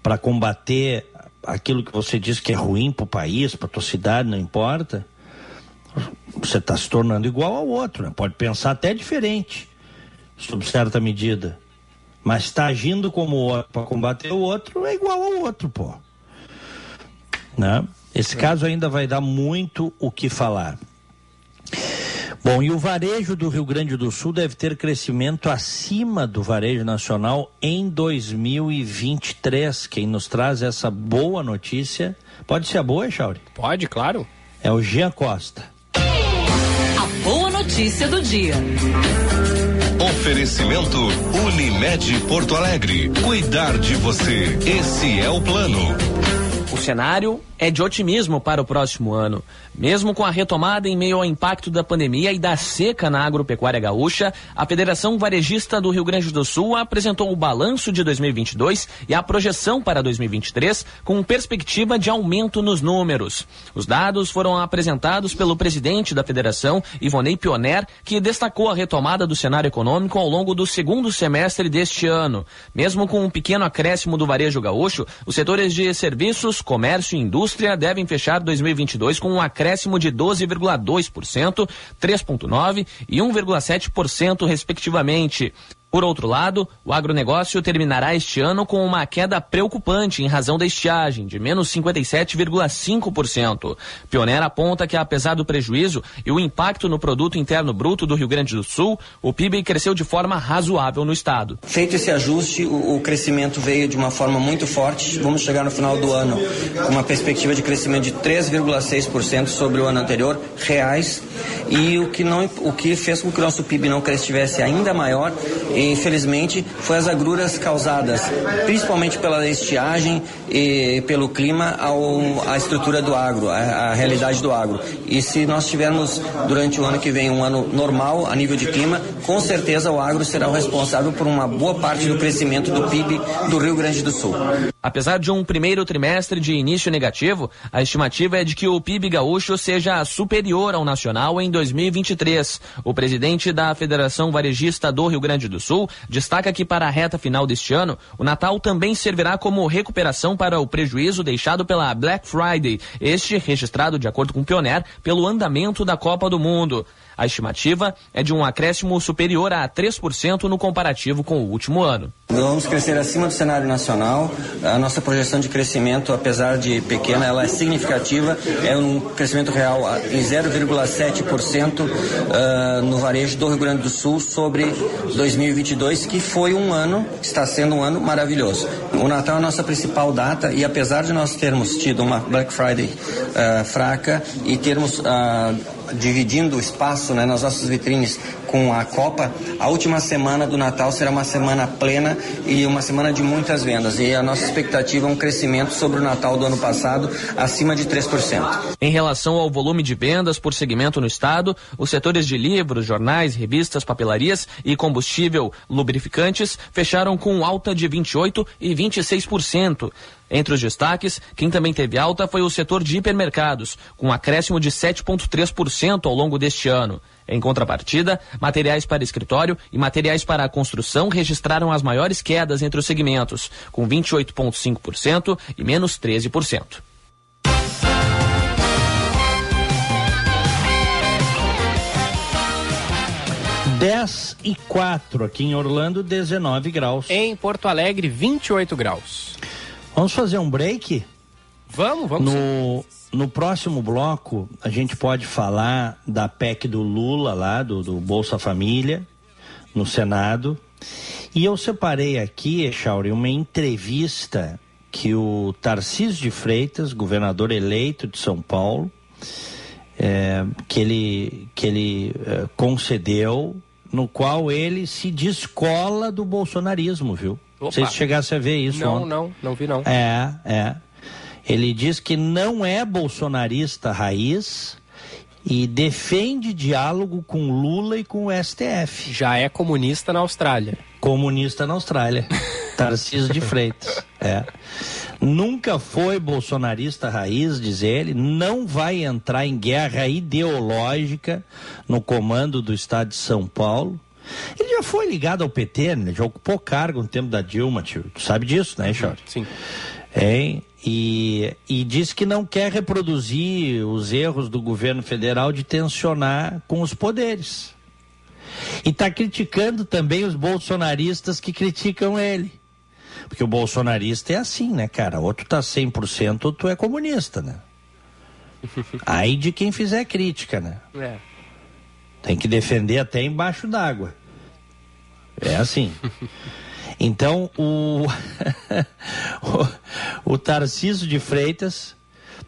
para combater aquilo que você diz que é ruim para o país, para tua cidade, não importa. Você está se tornando igual ao outro, né? pode pensar até diferente, sob certa medida. Mas está agindo como o outro para combater o outro é igual ao outro, pô. Né? Esse é. caso ainda vai dar muito o que falar. Bom, e o varejo do Rio Grande do Sul deve ter crescimento acima do varejo nacional em 2023. Quem nos traz essa boa notícia, pode ser a boa, Chauri? Pode, claro. É o Jean Costa. A boa notícia do dia. Oferecimento Unimed Porto Alegre. Cuidar de você. Esse é o plano. Cenário é de otimismo para o próximo ano. Mesmo com a retomada em meio ao impacto da pandemia e da seca na agropecuária gaúcha, a Federação Varejista do Rio Grande do Sul apresentou o balanço de 2022 e a projeção para 2023 com perspectiva de aumento nos números. Os dados foram apresentados pelo presidente da federação, Ivonei Pioner, que destacou a retomada do cenário econômico ao longo do segundo semestre deste ano. Mesmo com um pequeno acréscimo do varejo gaúcho, os setores de serviços, comércio e indústria devem fechar 2022 com um acréscimo de 12,2%, 3,9% e 1,7%, respectivamente. Por outro lado, o agronegócio terminará este ano com uma queda preocupante em razão da estiagem, de menos 57,5%. Pioneira aponta que, apesar do prejuízo e o impacto no produto interno bruto do Rio Grande do Sul, o PIB cresceu de forma razoável no estado. Feito esse ajuste, o, o crescimento veio de uma forma muito forte. Vamos chegar no final do ano com uma perspectiva de crescimento de 3,6% sobre o ano anterior, reais, e o que, não, o que fez com que o nosso PIB não estivesse ainda maior infelizmente, foi as agruras causadas principalmente pela estiagem e pelo clima ao, à estrutura do agro, à, à realidade do agro. E se nós tivermos durante o ano que vem um ano normal a nível de clima, com certeza o agro será o responsável por uma boa parte do crescimento do PIB do Rio Grande do Sul. Apesar de um primeiro trimestre de início negativo, a estimativa é de que o PIB gaúcho seja superior ao nacional em 2023. O presidente da Federação Varejista do Rio Grande do Sul destaca que para a reta final deste ano, o Natal também servirá como recuperação para o prejuízo deixado pela Black Friday, este registrado de acordo com o Pioneer pelo andamento da Copa do Mundo. A estimativa é de um acréscimo superior a 3% no comparativo com o último ano. Vamos crescer acima do cenário nacional. A nossa projeção de crescimento, apesar de pequena, ela é significativa. É um crescimento real em 0,7% uh, no varejo do Rio Grande do Sul sobre 2022, que foi um ano, está sendo um ano maravilhoso. O Natal é a nossa principal data e apesar de nós termos tido uma Black Friday uh, fraca e termos uh, dividindo o espaço né, nas nossas vitrines com a Copa, a última semana do Natal será uma semana plena e uma semana de muitas vendas. E a nossa expectativa é um crescimento sobre o Natal do ano passado, acima de 3%. Em relação ao volume de vendas por segmento no estado, os setores de livros, jornais, revistas, papelarias e combustível lubrificantes fecharam com alta de 28% e 26%. Entre os destaques, quem também teve alta foi o setor de hipermercados, com um acréscimo de 7,3% ao longo deste ano. Em contrapartida, materiais para escritório e materiais para a construção registraram as maiores quedas entre os segmentos, com 28,5% e menos 13%. Dez e quatro aqui em Orlando, 19 graus. Em Porto Alegre, 28 graus. Vamos fazer um break? Vamos, vamos. No, no próximo bloco, a gente pode falar da PEC do Lula lá, do, do Bolsa Família, no Senado. E eu separei aqui, Echauri, uma entrevista que o Tarcísio de Freitas, governador eleito de São Paulo, é, que ele, que ele é, concedeu, no qual ele se descola do bolsonarismo, viu? Opa. Vocês chegassem a ver isso Não, ontem. não, não vi não. É, é. Ele diz que não é bolsonarista raiz e defende diálogo com Lula e com o STF. Já é comunista na Austrália. Comunista na Austrália. Tarcísio de Freitas. É. Nunca foi bolsonarista raiz, diz ele, não vai entrar em guerra ideológica no comando do estado de São Paulo ele já foi ligado ao PT, né? já ocupou cargo no tempo da Dilma, tio. Tu sabe disso, né, Chora? Sim. É, e, e diz que não quer reproduzir os erros do governo federal de tensionar com os poderes. E está criticando também os bolsonaristas que criticam ele. Porque o bolsonarista é assim, né, cara? Ou tu tá 100% ou tu é comunista, né? Aí de quem fizer crítica, né? É. Tem que defender até embaixo d'água. É assim. Então, o, o, o Tarcísio de Freitas,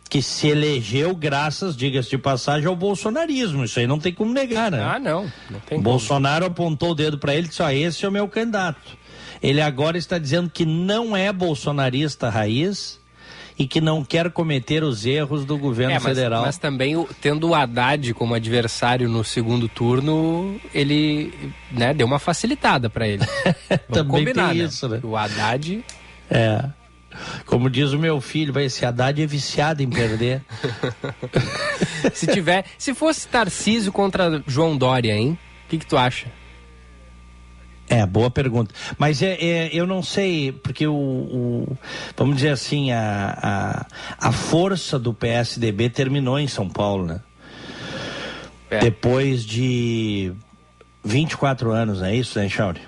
que se elegeu graças, diga-se de passagem, ao bolsonarismo. Isso aí não tem como negar, né? Ah, não. não tem Bolsonaro como. apontou o dedo para ele e disse: ó, esse é o meu candidato. Ele agora está dizendo que não é bolsonarista raiz e que não quer cometer os erros do governo é, mas, federal. Mas também, tendo o Haddad como adversário no segundo turno, ele né, deu uma facilitada para ele. também combinar, tem né? isso, né? O Haddad. É. Como diz o meu filho, vai esse Haddad é viciado em perder. se tiver, se fosse Tarcísio contra João Dória, hein? O que, que tu acha? É, boa pergunta. Mas é, é, eu não sei, porque o, o vamos dizer assim, a, a, a, força do PSDB terminou em São Paulo, né? É. Depois de 24 anos, é isso, né, Chauri?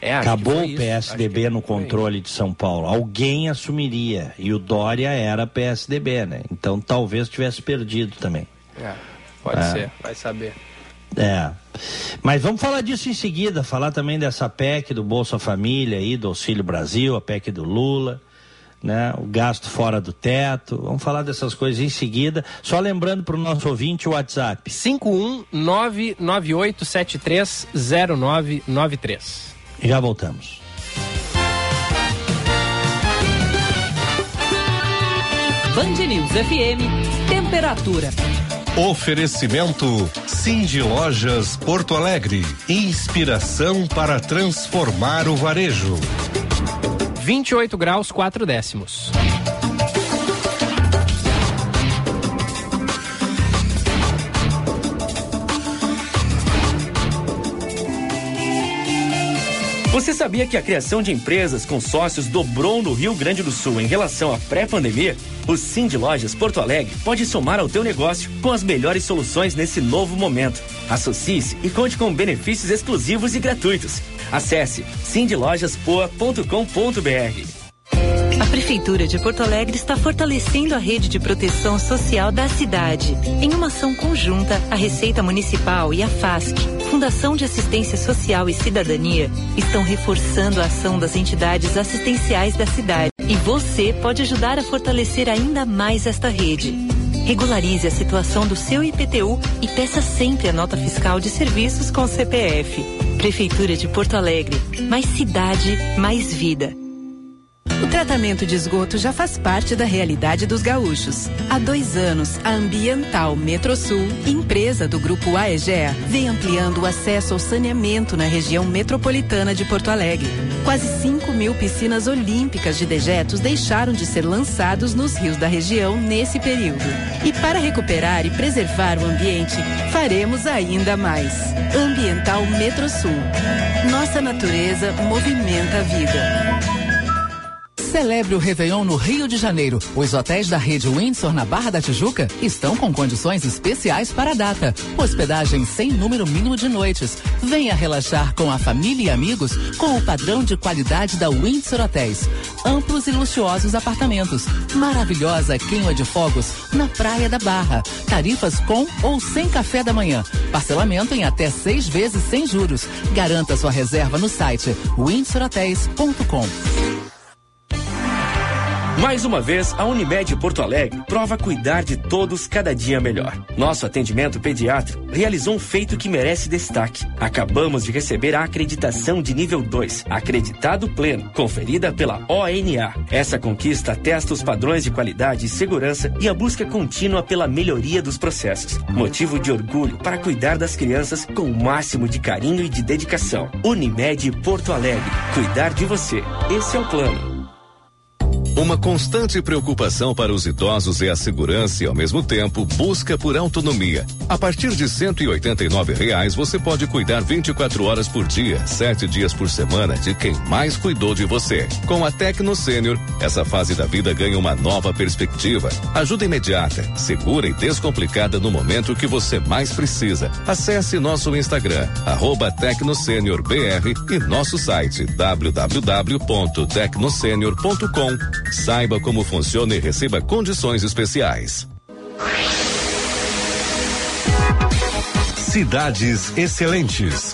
É, Acabou o PSDB no controle de São Paulo. Alguém assumiria. E o Dória era PSDB, né? Então talvez tivesse perdido também. É, pode é. ser, vai saber. É. Mas vamos falar disso em seguida, falar também dessa PEC do Bolsa Família aí, do Auxílio Brasil, a PEC do Lula, né? O gasto fora do teto. Vamos falar dessas coisas em seguida. Só lembrando para o nosso ouvinte o WhatsApp. 51998730993. Já voltamos. Band News FM, temperatura. Oferecimento Cindy Lojas Porto Alegre. Inspiração para transformar o varejo. 28 graus, 4 décimos. Você sabia que a criação de empresas com sócios dobrou no Rio Grande do Sul em relação à pré-pandemia? O Sim de Lojas Porto Alegre pode somar ao teu negócio com as melhores soluções nesse novo momento. Associe-se e conte com benefícios exclusivos e gratuitos. Acesse sindlojaspoa.com.br. Prefeitura de Porto Alegre está fortalecendo a rede de proteção social da cidade. Em uma ação conjunta, a Receita Municipal e a FASC, Fundação de Assistência Social e Cidadania, estão reforçando a ação das entidades assistenciais da cidade. E você pode ajudar a fortalecer ainda mais esta rede. Regularize a situação do seu IPTU e peça sempre a nota fiscal de serviços com CPF. Prefeitura de Porto Alegre. Mais cidade, mais vida. O tratamento de esgoto já faz parte da realidade dos gaúchos. Há dois anos, a Ambiental Metrosul, empresa do Grupo AEGEA, vem ampliando o acesso ao saneamento na região metropolitana de Porto Alegre. Quase 5 mil piscinas olímpicas de dejetos deixaram de ser lançados nos rios da região nesse período. E para recuperar e preservar o ambiente, faremos ainda mais. Ambiental Metrosul. Nossa natureza movimenta a vida. Celebre o Réveillon no Rio de Janeiro. Os hotéis da rede Windsor na Barra da Tijuca estão com condições especiais para a data. Hospedagem sem número mínimo de noites. Venha relaxar com a família e amigos com o padrão de qualidade da Windsor Hotéis. Amplos e luxuosos apartamentos. Maravilhosa queima de fogos na Praia da Barra. Tarifas com ou sem café da manhã. Parcelamento em até seis vezes sem juros. Garanta sua reserva no site windsorhotels.com. Mais uma vez, a Unimed Porto Alegre prova cuidar de todos cada dia melhor. Nosso atendimento pediátrico realizou um feito que merece destaque. Acabamos de receber a acreditação de nível 2, acreditado pleno, conferida pela ONA. Essa conquista atesta os padrões de qualidade e segurança e a busca contínua pela melhoria dos processos. Motivo de orgulho para cuidar das crianças com o máximo de carinho e de dedicação. Unimed Porto Alegre. Cuidar de você. Esse é o plano. Uma constante preocupação para os idosos é a segurança e, ao mesmo tempo, busca por autonomia. A partir de 189 reais, você pode cuidar 24 horas por dia, sete dias por semana de quem mais cuidou de você. Com a Tecno Sênior, essa fase da vida ganha uma nova perspectiva. Ajuda imediata, segura e descomplicada no momento que você mais precisa. Acesse nosso Instagram, arroba e nosso site www.tecnosenior.com Saiba como funciona e receba condições especiais. Cidades Excelentes.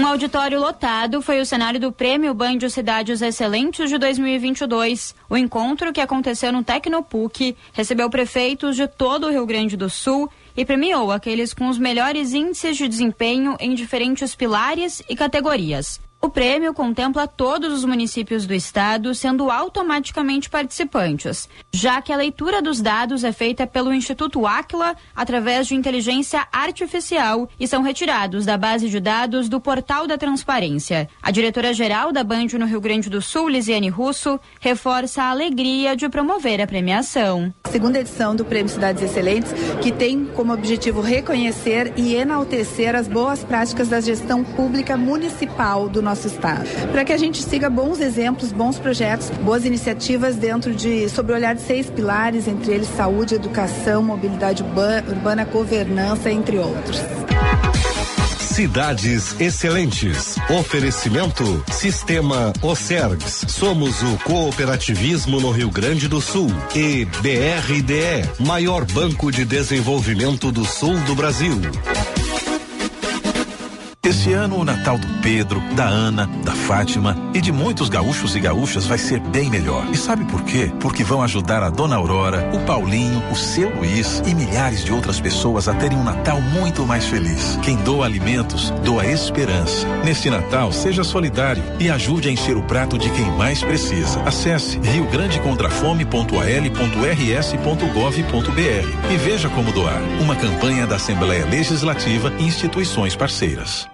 Um auditório lotado foi o cenário do Prêmio Banjo Cidades Excelentes de 2022. O encontro, que aconteceu no Tecnopuc, recebeu prefeitos de todo o Rio Grande do Sul e premiou aqueles com os melhores índices de desempenho em diferentes pilares e categorias. O prêmio contempla todos os municípios do estado, sendo automaticamente participantes, já que a leitura dos dados é feita pelo Instituto Aquila através de inteligência artificial e são retirados da base de dados do Portal da Transparência. A diretora-geral da Band no Rio Grande do Sul, Lisiane Russo, reforça a alegria de promover a premiação. Segunda edição do Prêmio Cidades Excelentes, que tem como objetivo reconhecer e enaltecer as boas práticas da gestão pública municipal do nosso nosso estado. Para que a gente siga bons exemplos, bons projetos, boas iniciativas dentro de, sob o olhar de seis pilares, entre eles saúde, educação, mobilidade urbana, governança, entre outros. Cidades Excelentes. Oferecimento Sistema Ocergs. Somos o cooperativismo no Rio Grande do Sul. E BRDE, maior banco de desenvolvimento do sul do Brasil. Esse ano, o Natal do Pedro, da Ana, da Fátima e de muitos gaúchos e gaúchas vai ser bem melhor. E sabe por quê? Porque vão ajudar a Dona Aurora, o Paulinho, o seu Luiz e milhares de outras pessoas a terem um Natal muito mais feliz. Quem doa alimentos, doa esperança. Neste Natal, seja solidário e ajude a encher o prato de quem mais precisa. Acesse riograndecontrafome.als.rs.gov.br e veja como doar. Uma campanha da Assembleia Legislativa e instituições parceiras.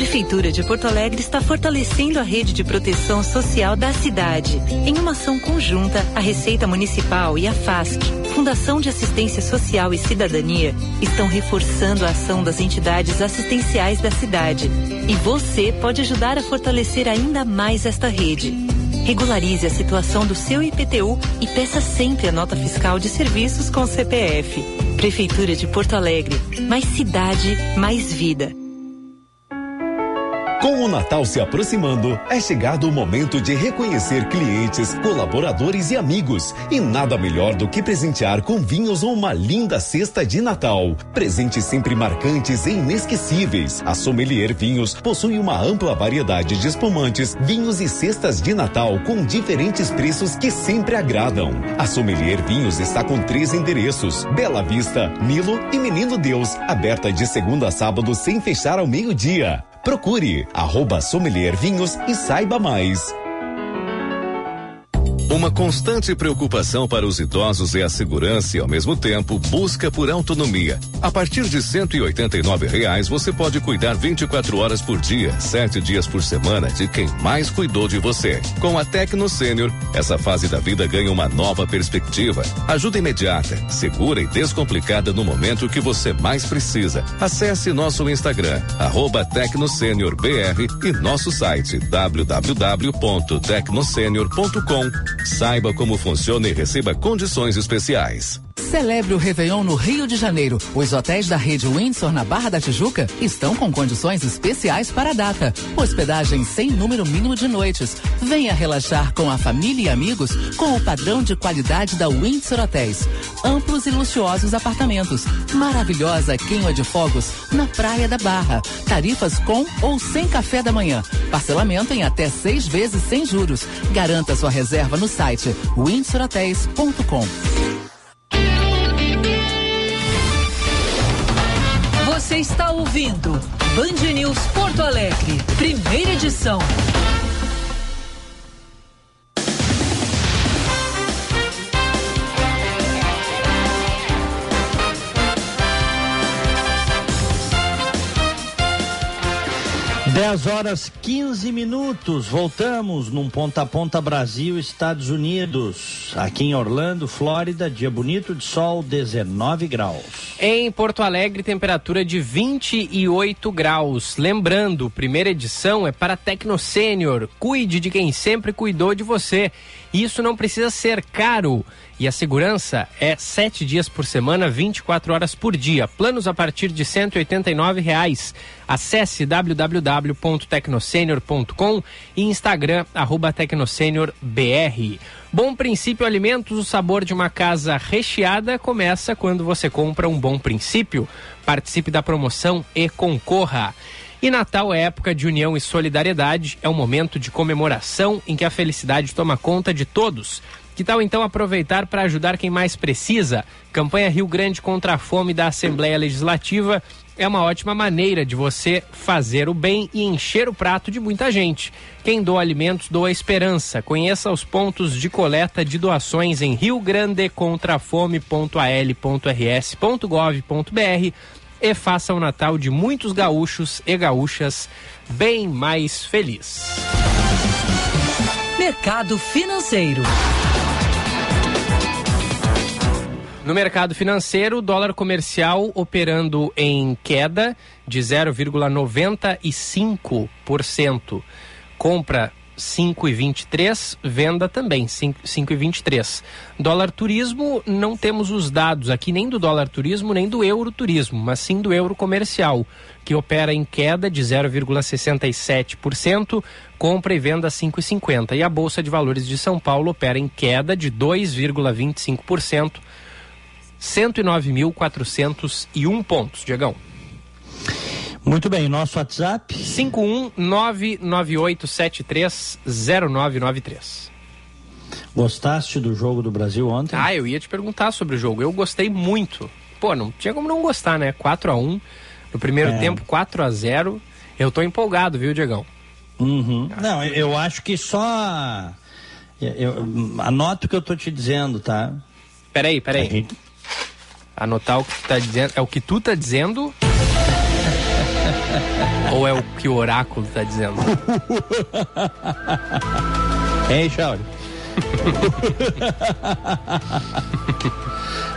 Prefeitura de Porto Alegre está fortalecendo a rede de proteção social da cidade. Em uma ação conjunta, a Receita Municipal e a FASC, Fundação de Assistência Social e Cidadania, estão reforçando a ação das entidades assistenciais da cidade. E você pode ajudar a fortalecer ainda mais esta rede. Regularize a situação do seu IPTU e peça sempre a nota fiscal de serviços com CPF. Prefeitura de Porto Alegre. Mais cidade, mais vida. Com o Natal se aproximando, é chegado o momento de reconhecer clientes, colaboradores e amigos. E nada melhor do que presentear com vinhos ou uma linda cesta de Natal. Presentes sempre marcantes e inesquecíveis. A Sommelier Vinhos possui uma ampla variedade de espumantes, vinhos e cestas de Natal com diferentes preços que sempre agradam. A Sommelier Vinhos está com três endereços: Bela Vista, Nilo e Menino Deus, aberta de segunda a sábado sem fechar ao meio-dia. Procure arroba Sommelier Vinhos e saiba mais. Uma constante preocupação para os idosos é a segurança e, ao mesmo tempo, busca por autonomia. A partir de R$ reais, você pode cuidar 24 horas por dia, sete dias por semana, de quem mais cuidou de você. Com a Tecno Sênior, essa fase da vida ganha uma nova perspectiva. Ajuda imediata, segura e descomplicada no momento que você mais precisa. Acesse nosso Instagram, arroba TecnoSeniorBR e nosso site www.tecnosenior.com Saiba como funciona e receba condições especiais. Celebre o Réveillon no Rio de Janeiro. Os hotéis da rede Windsor na Barra da Tijuca estão com condições especiais para a data. Hospedagem sem número mínimo de noites. Venha relaxar com a família e amigos com o padrão de qualidade da Windsor Hotéis. Amplos e luxuosos apartamentos. Maravilhosa queima de fogos na Praia da Barra. Tarifas com ou sem café da manhã. Parcelamento em até seis vezes sem juros. Garanta sua reserva no site windsorhotels.com. está ouvindo Band News Porto Alegre, primeira edição. Dez horas 15 minutos, voltamos num ponta a ponta Brasil, Estados Unidos. Aqui em Orlando, Flórida, dia bonito de sol, 19 graus. Em Porto Alegre, temperatura de 28 graus. Lembrando, primeira edição é para Tecno Sênior. Cuide de quem sempre cuidou de você. Isso não precisa ser caro. E a segurança é sete dias por semana, 24 horas por dia. Planos a partir de 189 reais. Acesse www.tecnosenior.com e Instagram arroba tecnosenior.br. Bom Princípio Alimentos, o sabor de uma casa recheada começa quando você compra um bom princípio. Participe da promoção e concorra. E Natal é época de união e solidariedade, é um momento de comemoração em que a felicidade toma conta de todos. Que tal então aproveitar para ajudar quem mais precisa? Campanha Rio Grande contra a Fome da Assembleia Legislativa é uma ótima maneira de você fazer o bem e encher o prato de muita gente. Quem doa alimentos doa esperança. Conheça os pontos de coleta de doações em riograndecontrafome.al.rs.gov.br e faça o Natal de muitos gaúchos e gaúchas bem mais feliz. Mercado Financeiro. No mercado financeiro, o dólar comercial operando em queda de 0,95%. Compra 5,23, venda também 5,23. Dólar turismo, não temos os dados aqui nem do dólar turismo, nem do euro turismo, mas sim do euro comercial, que opera em queda de 0,67%, compra e venda 5,50. E a Bolsa de Valores de São Paulo opera em queda de 2,25%. 109.401 pontos, Diegão. Muito bem, nosso WhatsApp? 51998730993. Gostaste do jogo do Brasil ontem? Ah, eu ia te perguntar sobre o jogo. Eu gostei muito. Pô, não tinha como não gostar, né? 4 a 1 No primeiro é. tempo, 4 a 0 Eu tô empolgado, viu, Diegão? Uhum. Não, eu acho que só. Eu, eu, anota o que eu tô te dizendo, tá? Peraí, peraí. Gente... Anotar o que tu tá dizendo. É o que tu tá dizendo? Ou é o que o oráculo tá dizendo? Hein, Chauri?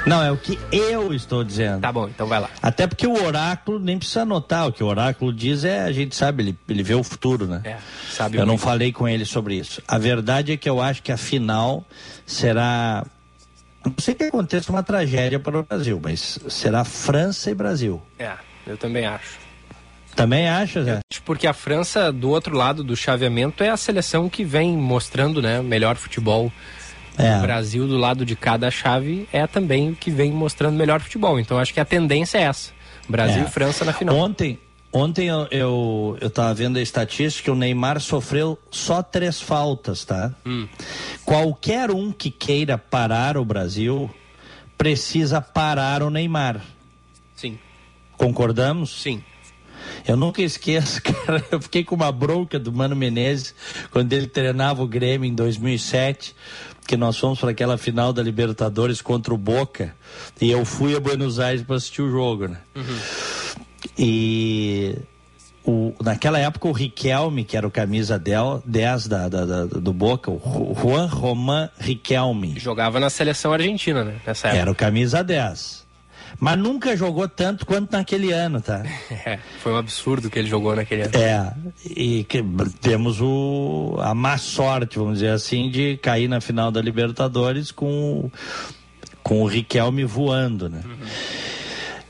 Não, é o que eu estou dizendo. Tá bom, então vai lá. Até porque o oráculo nem precisa anotar. O que o oráculo diz é, a gente sabe, ele, ele vê o futuro, né? É, sabe. Eu não falei com ele sobre isso. A verdade é que eu acho que a final será não sei que aconteça uma tragédia para o Brasil, mas será França e Brasil. É, eu também acho. Também acha, Zé? Porque a França, do outro lado do chaveamento, é a seleção que vem mostrando né, melhor futebol. É. O Brasil, do lado de cada chave, é também o que vem mostrando melhor futebol. Então acho que a tendência é essa. Brasil é. e França na final. Ontem, Ontem eu, eu, eu tava vendo a estatística, o Neymar sofreu só três faltas, tá? Hum. Qualquer um que queira parar o Brasil precisa parar o Neymar. Sim. Concordamos? Sim. Eu nunca esqueço, cara, eu fiquei com uma bronca do Mano Menezes quando ele treinava o Grêmio em 2007, que nós fomos para aquela final da Libertadores contra o Boca, e eu fui a Buenos Aires para assistir o jogo, né? Uhum. E o, naquela época o Riquelme, que era o camisa 10 da, da, da, do Boca, o Juan Román Riquelme. Jogava na seleção argentina, né? Nessa época. Era o camisa 10. Mas nunca jogou tanto quanto naquele ano, tá? É, foi um absurdo que ele jogou naquele ano. É, e que, temos o, a má sorte, vamos dizer assim, de cair na final da Libertadores com, com o Riquelme voando, né? Uhum.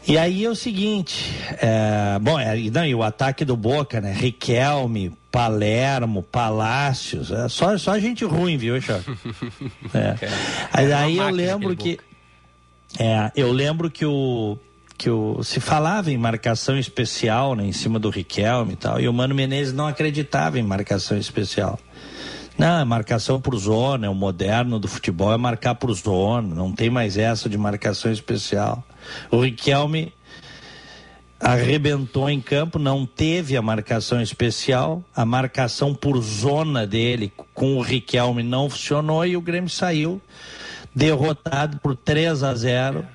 E aí é o seguinte, é, bom, é, não, e o ataque do Boca, né? Riquelme, Palermo, Palácios, é, só, só gente ruim, viu, Choque? É. Aí, aí eu lembro que. É, eu lembro que o. Que o, se falava em marcação especial né, em cima do Riquelme e tal, e o Mano Menezes não acreditava em marcação especial. Não, é marcação por zona, é o moderno do futebol é marcar por zona, não tem mais essa de marcação especial. O Riquelme arrebentou em campo, não teve a marcação especial, a marcação por zona dele com o Riquelme não funcionou e o Grêmio saiu derrotado por 3 a 0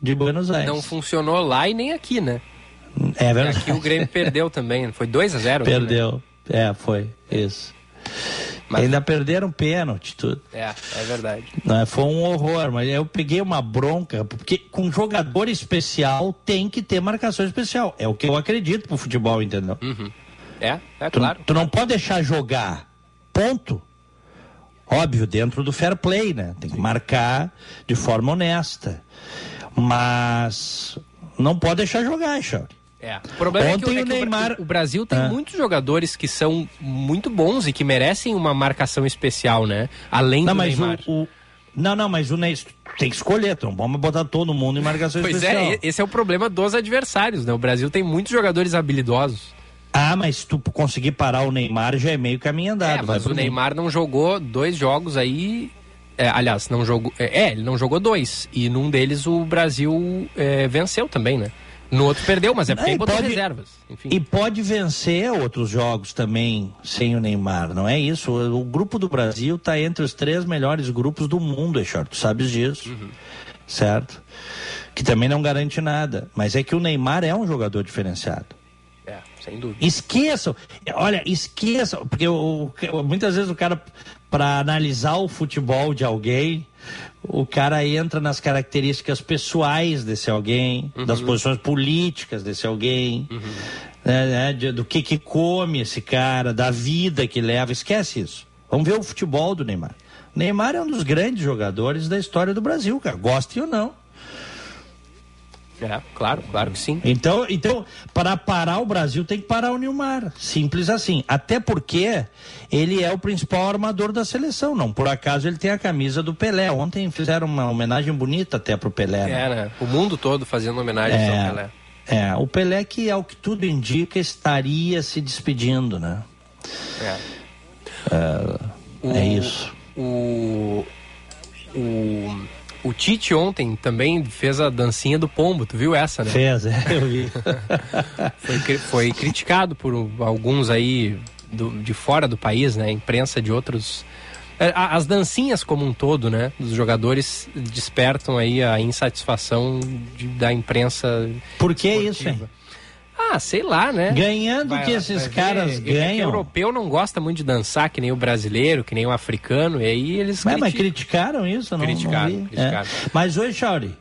de Buenos Aires. Não funcionou lá e nem aqui, né? É verdade. E aqui o Grêmio perdeu também, foi 2 a 0 Perdeu, né? é, foi, isso. Mas... Ainda perderam pênalti, tudo. É, é verdade. Não, foi um horror, mas eu peguei uma bronca, porque com jogador especial tem que ter marcação especial. É o que eu acredito pro futebol, entendeu? Uhum. É, é tu, claro. Tu não pode deixar jogar. Ponto. Óbvio, dentro do fair play, né? Tem que marcar de forma honesta. Mas não pode deixar jogar, Chauri. É. O problema Ontem é que, é o que o Bra- Neymar- o Brasil tem Ah. muitos jogadores que são muito bons e que merecem uma marcação especial, né? Além Não, do Neymar. o, o- Não, não, mas o Ney tem que escolher, não vamos botar todo mundo em marcação Pois especial. é, e- esse é o problema dos adversários, né? O Brasil tem muitos jogadores habilidosos. Ah, mas se tu conseguir parar o Neymar já é meio caminho andado. É, mas o mim. Neymar não jogou dois jogos aí. é, aliás, não jogou. É, é, ele não jogou dois. E num deles o Brasil é, venceu também, né? No outro perdeu, mas é porque Não, botou pode- reservas. Enfim. E pode vencer outros jogos também sem o Neymar, não é isso? O, o grupo do Brasil está entre os três melhores grupos do mundo, Echar, tu sabes disso, Uhum. certo? Que também não garante nada, mas é que o Neymar é um jogador diferenciado. É, sem dúvida. Esqueçam, olha, esqueçam, porque o- muitas vezes o cara, para analisar o futebol de alguém, o cara entra nas características pessoais desse alguém, das posições políticas desse alguém, né, né, de- do que que come esse cara, da vida que leva, esquece isso. Vamos ver o futebol do Neymar. O Neymar é um dos grandes jogadores da história do Brasil, cara, goste ou não. É, claro, claro que sim. Então, então, para parar o Brasil tem que parar o Nilmar. Simples assim. Até porque ele é o principal armador da seleção. Não por acaso ele tem a camisa do Pelé. Ontem fizeram uma homenagem bonita até pro Pelé. né? É, né? O mundo todo fazendo homenagem É. ao Pelé. É, o Pelé que, ao que tudo indica, estaria se despedindo, né? É. É, é isso. O, o, o Tite ontem também fez a dancinha do pombo, tu viu essa, né? Fez, é, eu vi. foi, foi criticado por alguns aí do- de fora do país, né? Imprensa de outros. É, As dancinhas como um todo, né? Dos jogadores despertam aí a insatisfação de- da imprensa. Por que isso, esportiva. Ah, sei lá, né? Ganhando Vai- que esses ver, caras é que ganham. O europeu não gosta muito de dançar, que nem o brasileiro, que nem o africano, e aí eles Mas, mas criticam. criticaram isso, não? Criticaram, não criticaram. É. Mas hoje, Chauri,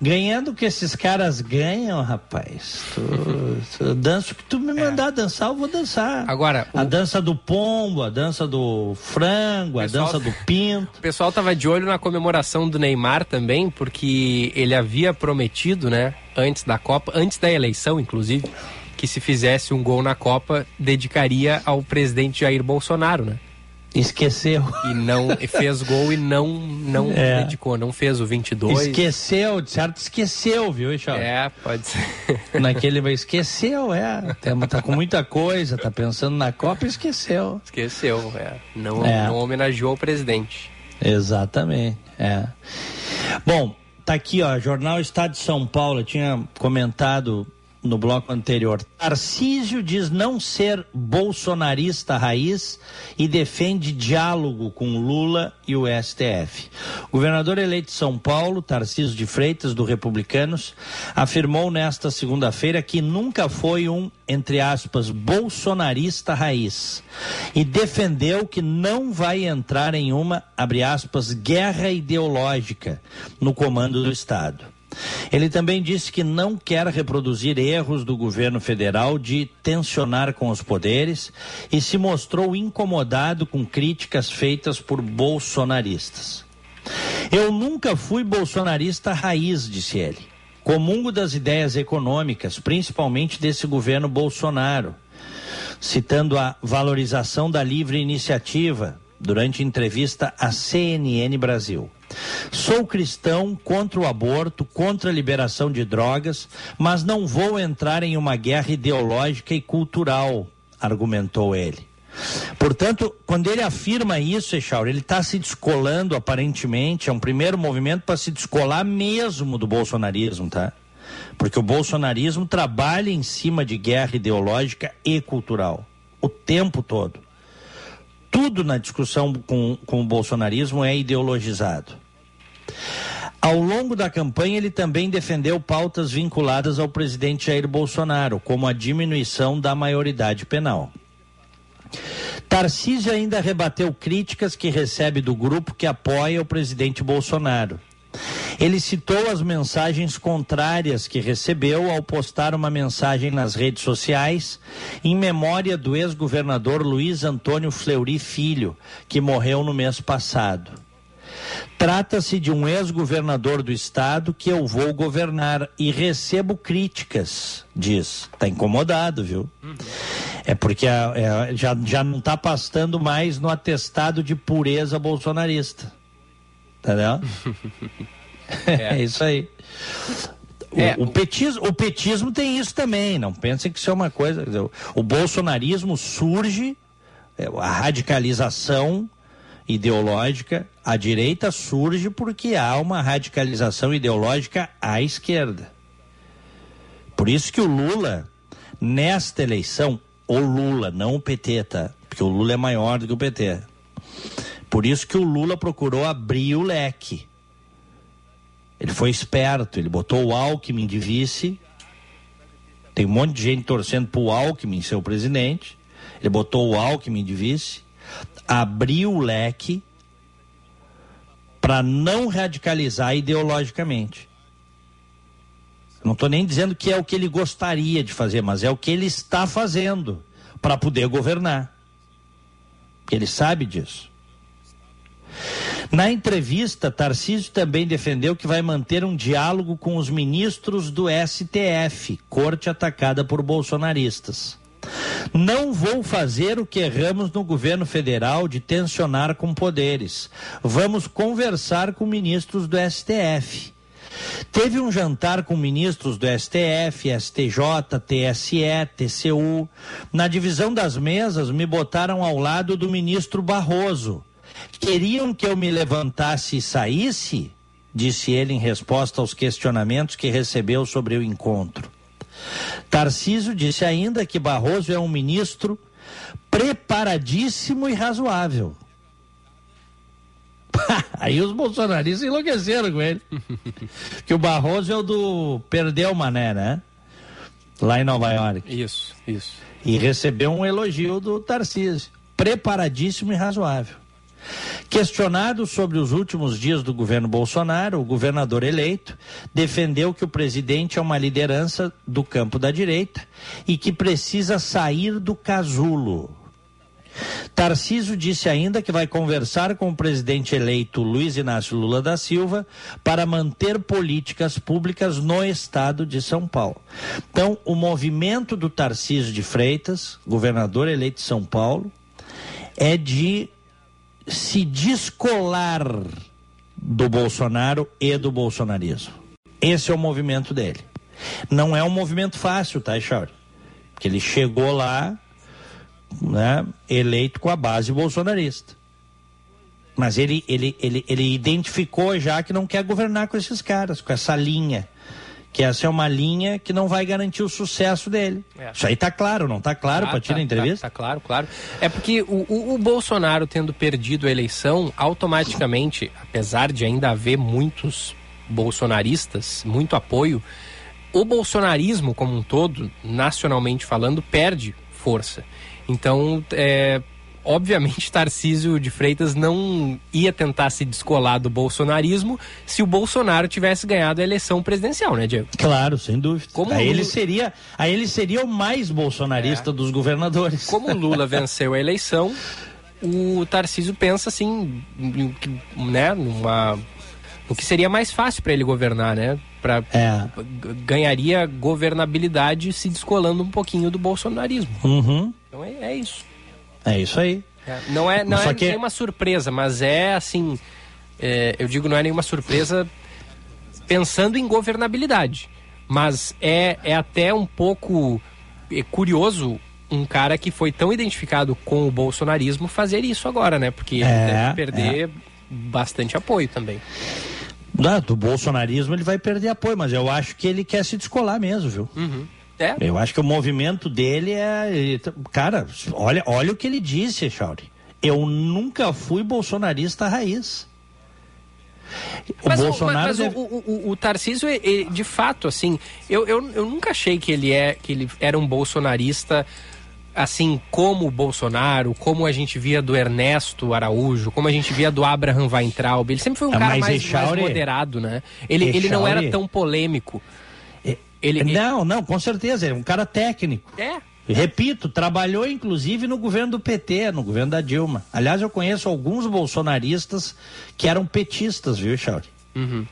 ganhando que esses caras ganham, rapaz, tu, tu dança o que tu me mandar dançar, eu vou dançar. É. Agora, a dança do pombo, a dança do frango, a Pessoal- dança do pinto. O pessoal tava de olho na comemoração do Neymar também, porque ele havia prometido, né, antes da Copa, antes da eleição, inclusive, que se fizesse um gol na Copa, dedicaria ao presidente Jair Bolsonaro, né? Esqueceu. E não e fez gol e não não É. dedicou, não fez o 22. Esqueceu, de certo esqueceu, viu, Chauri? É, pode ser. Naquele vai esqueceu, é. Tá, tá com muita coisa, tá pensando na Copa e esqueceu. Esqueceu, é. Não, É. não homenageou o presidente. Exatamente, é. Bom, tá aqui, ó, Jornal Estado de São Paulo, eu tinha comentado no bloco anterior. Tarcísio diz não ser bolsonarista raiz e defende diálogo com Lula e o STF. Governador eleito de São Paulo, Tarcísio de Freitas, do Republicanos, afirmou nesta segunda-feira que nunca foi um, entre aspas, bolsonarista raiz e defendeu que não vai entrar em uma, abre aspas, guerra ideológica no comando do Estado. Ele também disse que não quer reproduzir erros do governo federal de tensionar com os poderes e se mostrou incomodado com críticas feitas por bolsonaristas. Eu nunca fui bolsonarista raiz, disse ele. Comungo das ideias econômicas, principalmente desse governo Bolsonaro, citando a valorização da livre iniciativa durante entrevista à CNN Brasil. Sou cristão contra o aborto, contra a liberação de drogas, mas não vou entrar em uma guerra ideológica e cultural, argumentou ele. Portanto, quando ele afirma isso, Echauri, ele está se descolando aparentemente, é um primeiro movimento para se descolar mesmo do bolsonarismo, tá? Porque o bolsonarismo trabalha em cima de guerra ideológica e cultural, o tempo todo. Tudo na discussão com, com o bolsonarismo é ideologizado. Ao longo da campanha, ele também defendeu pautas vinculadas ao presidente Jair Bolsonaro, como a diminuição da maioridade penal. Tarcísio ainda rebateu críticas que recebe do grupo que apoia o presidente Bolsonaro. Ele citou as mensagens contrárias que recebeu ao postar uma mensagem nas redes sociais em memória do ex-governador Luiz Antônio Fleury Filho, que morreu no mês passado. Trata-se de um ex-governador do estado que eu vou governar e recebo críticas, diz. Está incomodado, viu? É porque a- é, já, já não está pastando mais no atestado de pureza bolsonarista. Entendeu? É, isso aí. O, É, o petismo, o petismo tem isso também, não pensem que isso é uma coisa. dizer, o- o bolsonarismo surge, é, a radicalização ideológica, a direita surge porque há uma radicalização ideológica à esquerda. Por isso que o Lula, nesta eleição, o Lula, não o PT, tá? Porque o Lula é maior do que o PT. Por isso que o Lula procurou abrir o leque. Ele foi esperto, ele botou o Alckmin de vice. Tem um monte de gente torcendo pro Alckmin ser o presidente. Ele botou o Alckmin de vice, abriu o leque para não radicalizar ideologicamente. Não estou nem dizendo que é o que ele gostaria de fazer, mas é o que ele está fazendo para poder governar. Ele sabe disso. Na entrevista, Tarcísio também defendeu que vai manter um diálogo com os ministros do STF, corte atacada por bolsonaristas. Não vou fazer o que erramos no governo federal de tensionar com poderes. Vamos conversar com ministros do STF. Teve um jantar com ministros do STF, STJ, TSE, TCU. Na divisão das mesas, me botaram ao lado do ministro Barroso. Queriam que eu me levantasse e saísse? Disse ele em resposta aos questionamentos que recebeu sobre o encontro. Tarcísio disse ainda que Barroso é um ministro preparadíssimo e razoável. Aí os bolsonaristas enlouqueceram com ele. que o Barroso é o do perdeu o mané, né? Lá em Nova York. Isso, isso. E recebeu um elogio do Tarcísio. Preparadíssimo e razoável. Questionado sobre os últimos dias do governo Bolsonaro, o governador eleito defendeu que o presidente é uma liderança do campo da direita e que precisa sair do casulo. Tarciso disse ainda que vai conversar com o presidente eleito Luiz Inácio Lula da Silva para manter políticas públicas no estado de São Paulo. Então, o movimento do Tarciso de Freitas, governador eleito de São Paulo, é de se descolar do Bolsonaro e do bolsonarismo. Esse é o movimento dele. Não é um movimento fácil, tá, Chauri? Porque ele chegou lá, né, eleito com a base bolsonarista. Mas ele, ele, ele, ele identificou já que não quer governar com esses caras, com essa linha. Que essa é uma linha que não vai garantir o sucesso dele. É. Isso aí tá claro, não tá claro Ah, para ti na entrevista? Tá, tá claro, claro. É porque o, o- o Bolsonaro tendo perdido a eleição, automaticamente, apesar de ainda haver muitos bolsonaristas, muito apoio, o bolsonarismo como um todo, nacionalmente falando, perde força. Então, é, obviamente, Tarcísio de Freitas não ia tentar se descolar do bolsonarismo se o Bolsonaro tivesse ganhado a eleição presidencial, né, Diego? Claro, sem dúvida. Como aí, o ele Lula- seria, aí ele seria o mais bolsonarista dos governadores. Como o Lula venceu a eleição, o Tarcísio pensa assim, né, numa o que seria mais fácil para ele governar, né? Pra, É. ganharia governabilidade se descolando um pouquinho do bolsonarismo. Uhum. Então é, é isso. É isso aí. É, não é, não é que- nenhuma surpresa, mas é assim. é, eu digo não é nenhuma surpresa pensando em governabilidade. Mas é, é até um pouco é, curioso um cara que foi tão identificado com o bolsonarismo fazer isso agora, né? Porque ele É, deve perder bastante apoio também. Ah, do bolsonarismo ele vai perder apoio, mas eu acho que ele quer se descolar mesmo, viu? É. Eu acho que o movimento dele é. ele Cara, olha, olha o que ele disse, Chauri. Eu nunca fui bolsonarista raiz. O mas o- Bolsonaro mas deve- o, o, o- o Tarcísio, é, de fato, assim, eu, eu, eu nunca achei que ele, é, que ele era um bolsonarista assim como o Bolsonaro, como a gente via do Ernesto Araújo, como a gente via do Abraham Weintraub. Ele sempre foi um Ah, cara mais, mais Echauri- moderado, né? Ele, ele não era Echauri- tão polêmico. Ele, Não, não, com certeza. Ele é um cara técnico. É. Repito, trabalhou inclusive no governo do PT, no governo da Dilma. Aliás, eu conheço alguns bolsonaristas que eram petistas, viu, Chauri? Uhum.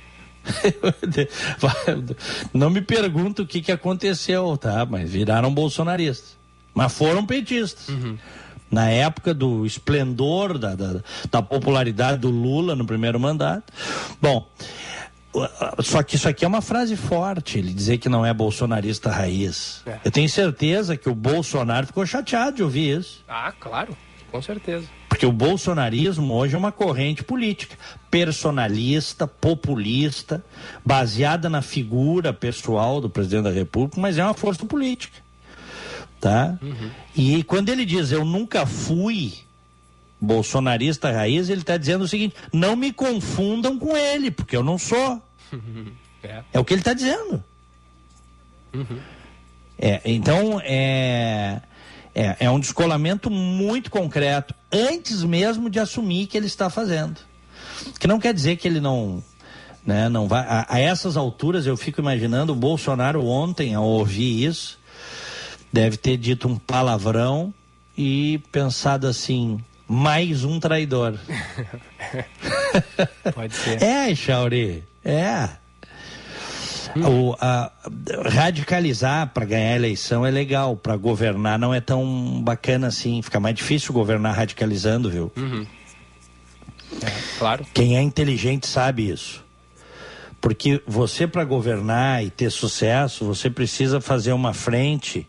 Não me pergunto o que, que aconteceu, tá? Mas viraram bolsonaristas. Mas foram petistas. Uhum. Na época do esplendor da, da, da popularidade do Lula no primeiro mandato. Bom, só que isso aqui é uma frase forte, ele dizer que não é bolsonarista raiz. É. Eu tenho certeza que o Bolsonaro ficou chateado de ouvir isso. Ah, claro, com certeza. Porque o bolsonarismo hoje é uma corrente política personalista, populista, baseada na figura pessoal do presidente da República, mas é uma força política. Tá? E quando ele diz eu nunca fui bolsonarista raiz, ele está dizendo o seguinte: não me confundam com ele, porque eu não sou. É. É o que ele está dizendo. É, então, é, é, é um descolamento muito concreto, antes mesmo de assumir que ele está fazendo. Que não quer dizer que ele não. Né, não vai, a, a essas alturas, eu fico imaginando o Bolsonaro ontem, ao ouvir isso, deve ter dito um palavrão e pensado assim: mais um traidor. Pode ser. É, Chauri, é. O, a- radicalizar para ganhar eleição é legal, para governar não é tão bacana assim. Fica mais difícil governar radicalizando, viu? Uhum. É, claro. Quem é inteligente sabe isso. Porque você, para governar e ter sucesso, você precisa fazer uma frente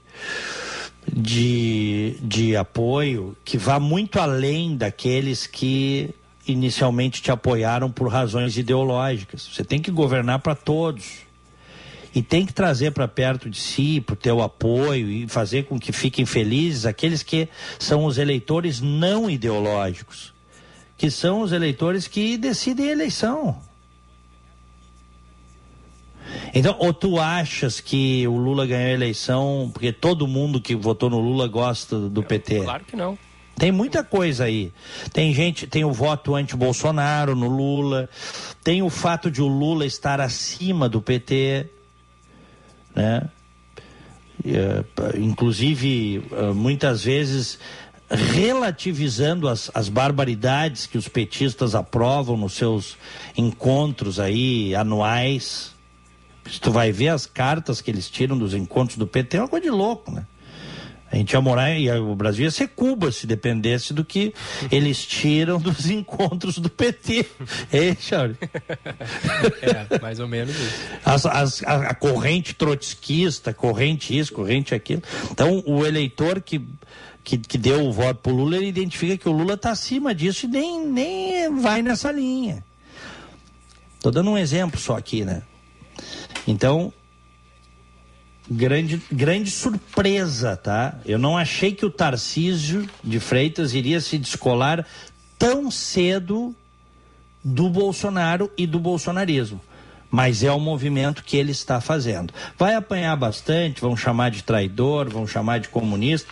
de, de apoio que vá muito além daqueles que inicialmente te apoiaram por razões ideológicas. Você tem que governar para todos. E tem que trazer para perto de si, para o teu apoio e fazer com que fiquem felizes aqueles que são os eleitores não ideológicos, que são os eleitores que decidem a eleição. Então, ou tu achas que o Lula ganhou a eleição porque todo mundo que votou no Lula gosta do PT? Claro que não. Tem muita coisa aí. Tem gente, tem o voto anti-Bolsonaro no Lula, tem o fato de o Lula estar acima do PT, né? Eh, inclusive, eh, muitas vezes relativizando as, as barbaridades que os petistas aprovam nos seus encontros aí anuais. Se tu vai ver as cartas que eles tiram dos encontros do PT, é uma coisa de louco, né? A gente ia morar e o Brasil ia ser Cuba se dependesse do que eles tiram dos encontros do PT. Ei, Chauri? É, mais ou menos isso. As- as- a, a corrente trotskista, corrente isso, corrente aquilo. Então, o eleitor que, que, que deu o voto pro Lula, ele identifica que o Lula está acima disso e nem, nem vai nessa linha. Tô dando um exemplo só aqui, né? Então, grande, grande surpresa, tá? Eu não achei que o Tarcísio de Freitas iria se descolar tão cedo do Bolsonaro e do bolsonarismo. Mas é o movimento que ele está fazendo. Vai apanhar bastante, vão chamar de traidor, vão chamar de comunista.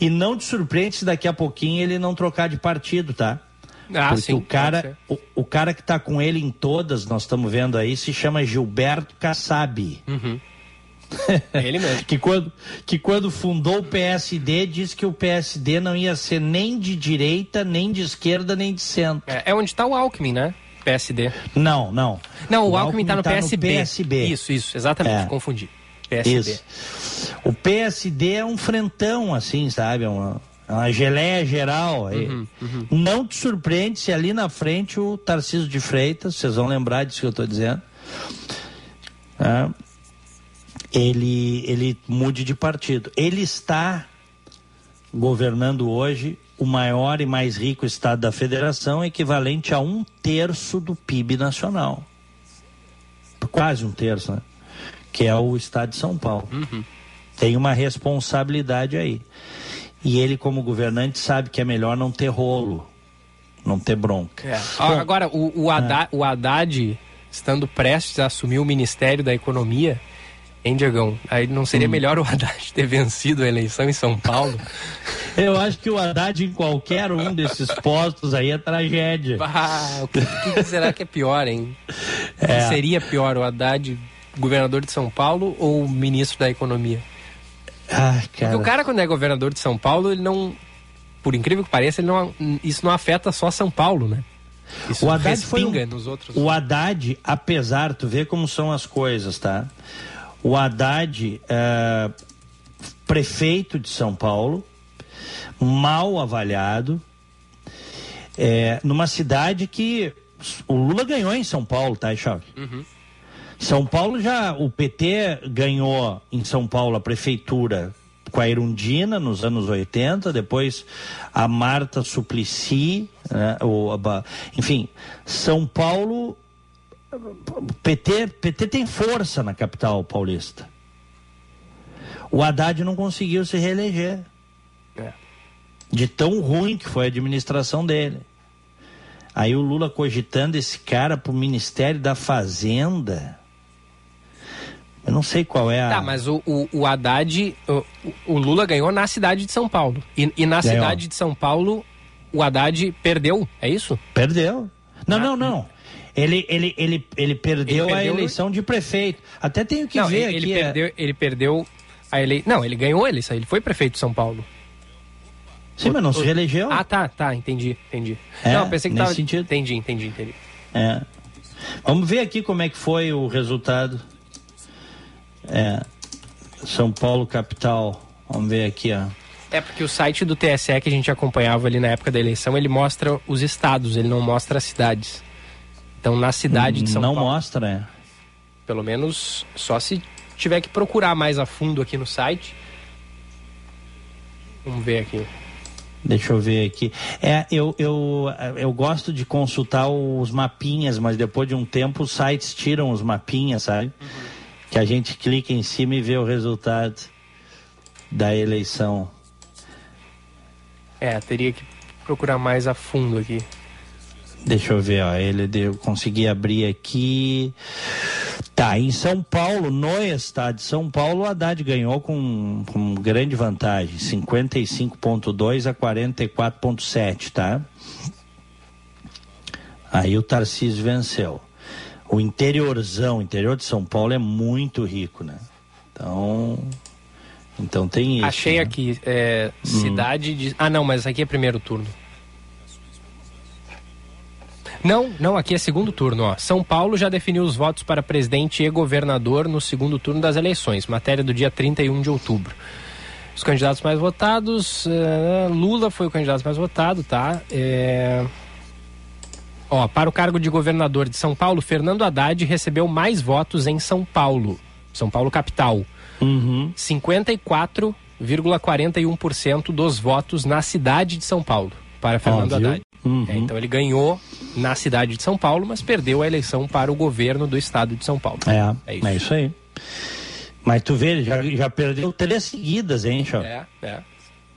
E não te surpreende se daqui a pouquinho ele não trocar de partido, tá? Ah, Porque sim, o cara, o, o cara que está com ele em todas, nós estamos vendo aí, se chama Gilberto Kassab. Uhum. É ele mesmo. que, quando, que quando fundou o PSD, disse que o PSD não ia ser nem de direita, nem de esquerda, nem de centro. É, é onde está o Alckmin, né? PSD. Não, não. Não, o, Alckmin está no, tá PSB. PSB. Isso, isso, exatamente, É. confundi. PSD. Isso. O PSD é um frentão, assim, sabe? É uma, uma geleia geral. aí. Uhum, uhum. Não te surpreende se ali na frente o Tarcísio de Freitas, vocês vão lembrar disso que eu estou dizendo, é, ele, ele mude de partido. Ele está governando hoje o maior e mais rico estado da federação, equivalente a um terço do PIB nacional. Quase um terço, né? Que é o estado de São Paulo. Tem uma responsabilidade aí. E ele, como governante, sabe que é melhor não ter rolo, não ter bronca. É. Ah, Agora, o, o, Haddad, o Haddad, estando prestes a assumir o Ministério da Economia, hein, Diegão? Aí não seria Hum. melhor o Haddad ter vencido a eleição em São Paulo? Eu acho que o Haddad em qualquer um desses postos aí é tragédia. Ah, o que, que será que é pior, hein? É. seria pior, o Haddad, governador de São Paulo ou ministro da Economia? Ai, Porque o cara, quando é governador de São Paulo, ele não. Por incrível que pareça, ele não, isso não afeta só São Paulo, né? Isso o Haddad foi um, nos outros. O Haddad, apesar, tu vê como são as coisas, tá? O Haddad, é, prefeito de São Paulo, mal avaliado, é, numa cidade que o Lula ganhou em São Paulo, tá, Chave? Uhum. São Paulo já, o PT ganhou em São Paulo a prefeitura com a Irundina nos anos 80, depois a Marta Suplicy, né, o, a, enfim, São Paulo, PT, PT tem força na capital paulista. O Haddad não conseguiu se reeleger. É. De tão ruim que foi a administração dele. Aí o Lula cogitando esse cara pro Ministério da Fazenda. Eu não sei qual é a. Tá, mas o, o, o Haddad. O, o, Lula ganhou na cidade de São Paulo. E, e na ganhou. cidade de São Paulo, o Haddad perdeu, é isso? Perdeu. Não, não, não. Ele, ele, ele, ele, perdeu, ele perdeu a eleição no... de prefeito. Até tenho que não, ver ele, aqui. Ele perdeu, é... ele perdeu a eleição. Não, ele ganhou a eleição. Ele foi prefeito de São Paulo. Sim, mas não se reelegeu. Ah, tá, tá, entendi, entendi. É, não, pensei que nesse tava. sentido. Entendi, entendi, entendi. É. Vamos ver aqui como é que foi o resultado. É. São Paulo, capital. Vamos ver aqui, ó. É porque o site do TSE que a gente acompanhava ali na época da eleição, ele mostra os estados, ele não mostra as cidades. Então, na cidade de São não Paulo. Não mostra, é. Pelo menos só se tiver que procurar mais a fundo aqui no site. Vamos ver aqui. Deixa eu ver aqui. É, eu, eu, eu gosto de consultar os mapinhas, mas depois de um tempo os sites tiram os mapinhas, sabe? Uhum. Que a gente clica em cima e vê o resultado da eleição. É, teria que procurar mais a fundo aqui. Deixa eu ver, ó. Ele deu, consegui abrir aqui. Tá, em São Paulo, no estado de São Paulo, o Haddad ganhou com, com grande vantagem, 55,2 a 44,7, tá? Aí o Tarcísio venceu. O interiorzão, o interior de São Paulo é muito rico, né? Então, então tem isso. Achei né? aqui, é, cidade hum. de... Ah, não, mas aqui é primeiro turno. Não, não, aqui é segundo turno. Ó. São Paulo já definiu os votos para presidente e governador no segundo turno das eleições, matéria do dia 31 de outubro. Os candidatos mais votados, uh, Lula foi o candidato mais votado, tá? É... Ó, para o cargo de governador de São Paulo, Fernando Haddad recebeu mais votos em São Paulo, São Paulo capital. Uhum. 54,41% dos votos na cidade de São Paulo para Fernando Óbvio. Haddad. Uhum. É, então ele ganhou na cidade de São Paulo, mas perdeu a eleição para o governo do estado de São Paulo. É, é isso. é isso aí. Mas tu vê, ele já, já perdeu três seguidas, hein, Chão? É, é.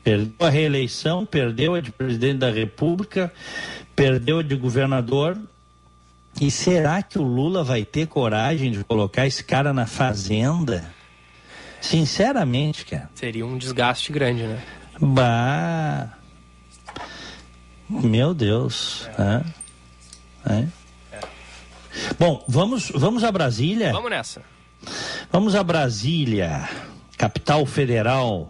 Perdeu a reeleição, perdeu a de presidente da República, perdeu a de governador. E será que o Lula vai ter coragem de colocar esse cara na fazenda? Sinceramente, cara. Seria um desgaste grande, né? Bah. Meu Deus. É. É. Bom, vamos, vamos a Brasília? Vamos nessa. Vamos a Brasília, capital federal.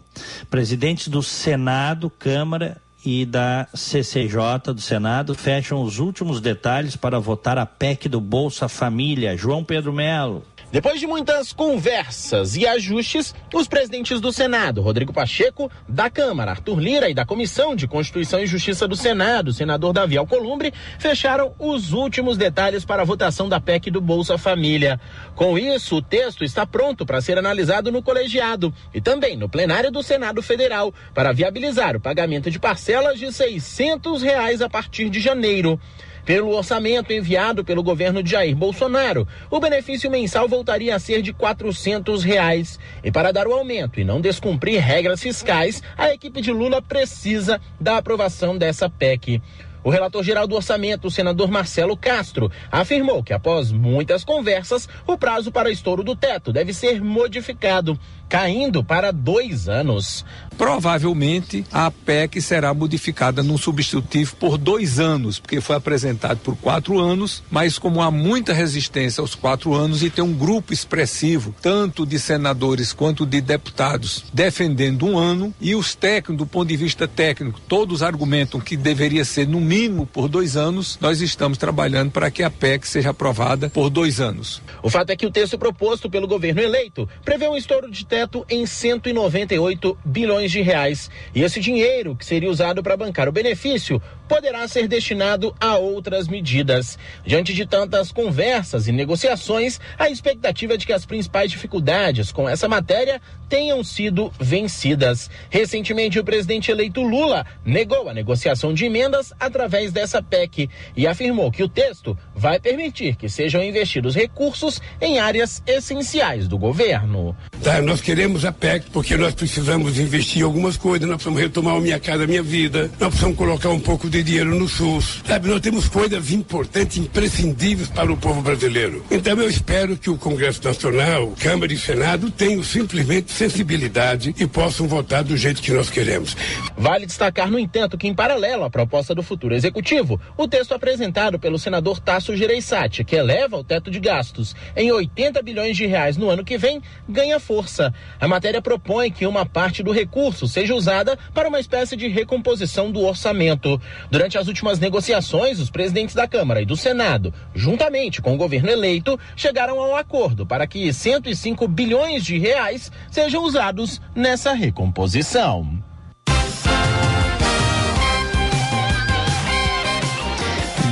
Presidentes do Senado, Câmara e da CCJ do Senado fecham os últimos detalhes para votar a PEC do Bolsa Família. João Pedro Melo. Depois de muitas conversas e ajustes, os presidentes do Senado, Rodrigo Pacheco, da Câmara, Arthur Lira e da Comissão de Constituição e Justiça do Senado, senador Davi Alcolumbre, fecharam os últimos detalhes para a votação da PEC do Bolsa Família. Com isso, o texto está pronto para ser analisado no colegiado e também no plenário do Senado Federal para viabilizar o pagamento de parcelas de 600 reais a partir de janeiro. Pelo orçamento enviado pelo governo de Jair Bolsonaro, o benefício mensal voltaria a ser de 400 reais. E para dar o aumento e não descumprir regras fiscais, a equipe de Lula precisa da aprovação dessa PEC. O relator geral do orçamento, o senador Marcelo Castro, afirmou que após muitas conversas, o prazo para estouro do teto deve ser modificado, caindo para dois anos. Provavelmente a PEC será modificada num substitutivo por dois anos, porque foi apresentado por quatro anos, mas como há muita resistência aos quatro anos e tem um grupo expressivo, tanto de senadores quanto de deputados, defendendo um ano, e os técnicos, do ponto de vista técnico, todos argumentam que deveria ser no mínimo por dois anos, nós estamos trabalhando para que a PEC seja aprovada por dois anos. O fato é que o texto proposto pelo governo eleito prevê um estouro de teto em 198 bilhões de reais. E esse dinheiro, que seria usado para bancar o benefício, poderá ser destinado a outras medidas. Diante de tantas conversas e negociações, a expectativa é de que as principais dificuldades com essa matéria tenham sido vencidas. Recentemente, o presidente eleito Lula negou a negociação de emendas através dessa PEC e afirmou que o texto vai permitir que sejam investidos recursos em áreas essenciais do governo. Tá, nós queremos a PEC porque nós precisamos investir em algumas coisas, nós precisamos retomar a minha casa, minha vida, nós precisamos colocar um pouco de dinheiro no SUS. Sabe, nós temos coisas importantes, imprescindíveis para o povo brasileiro. Então eu espero que o Congresso Nacional, Câmara e Senado tenham simplesmente sensibilidade e possam votar do jeito que nós queremos. Vale destacar, no entanto, que em paralelo à proposta do futuro executivo, o texto apresentado pelo senador Tasso Gereissati, que eleva o teto de gastos em 80 bilhões de reais no ano que vem, ganha força. A matéria propõe que uma parte do recurso seja usada para uma espécie de recomposição do orçamento. Durante as últimas negociações, os presidentes da Câmara e do Senado, juntamente com o governo eleito, chegaram a um acordo para que 105 bilhões de reais sejam usados nessa recomposição.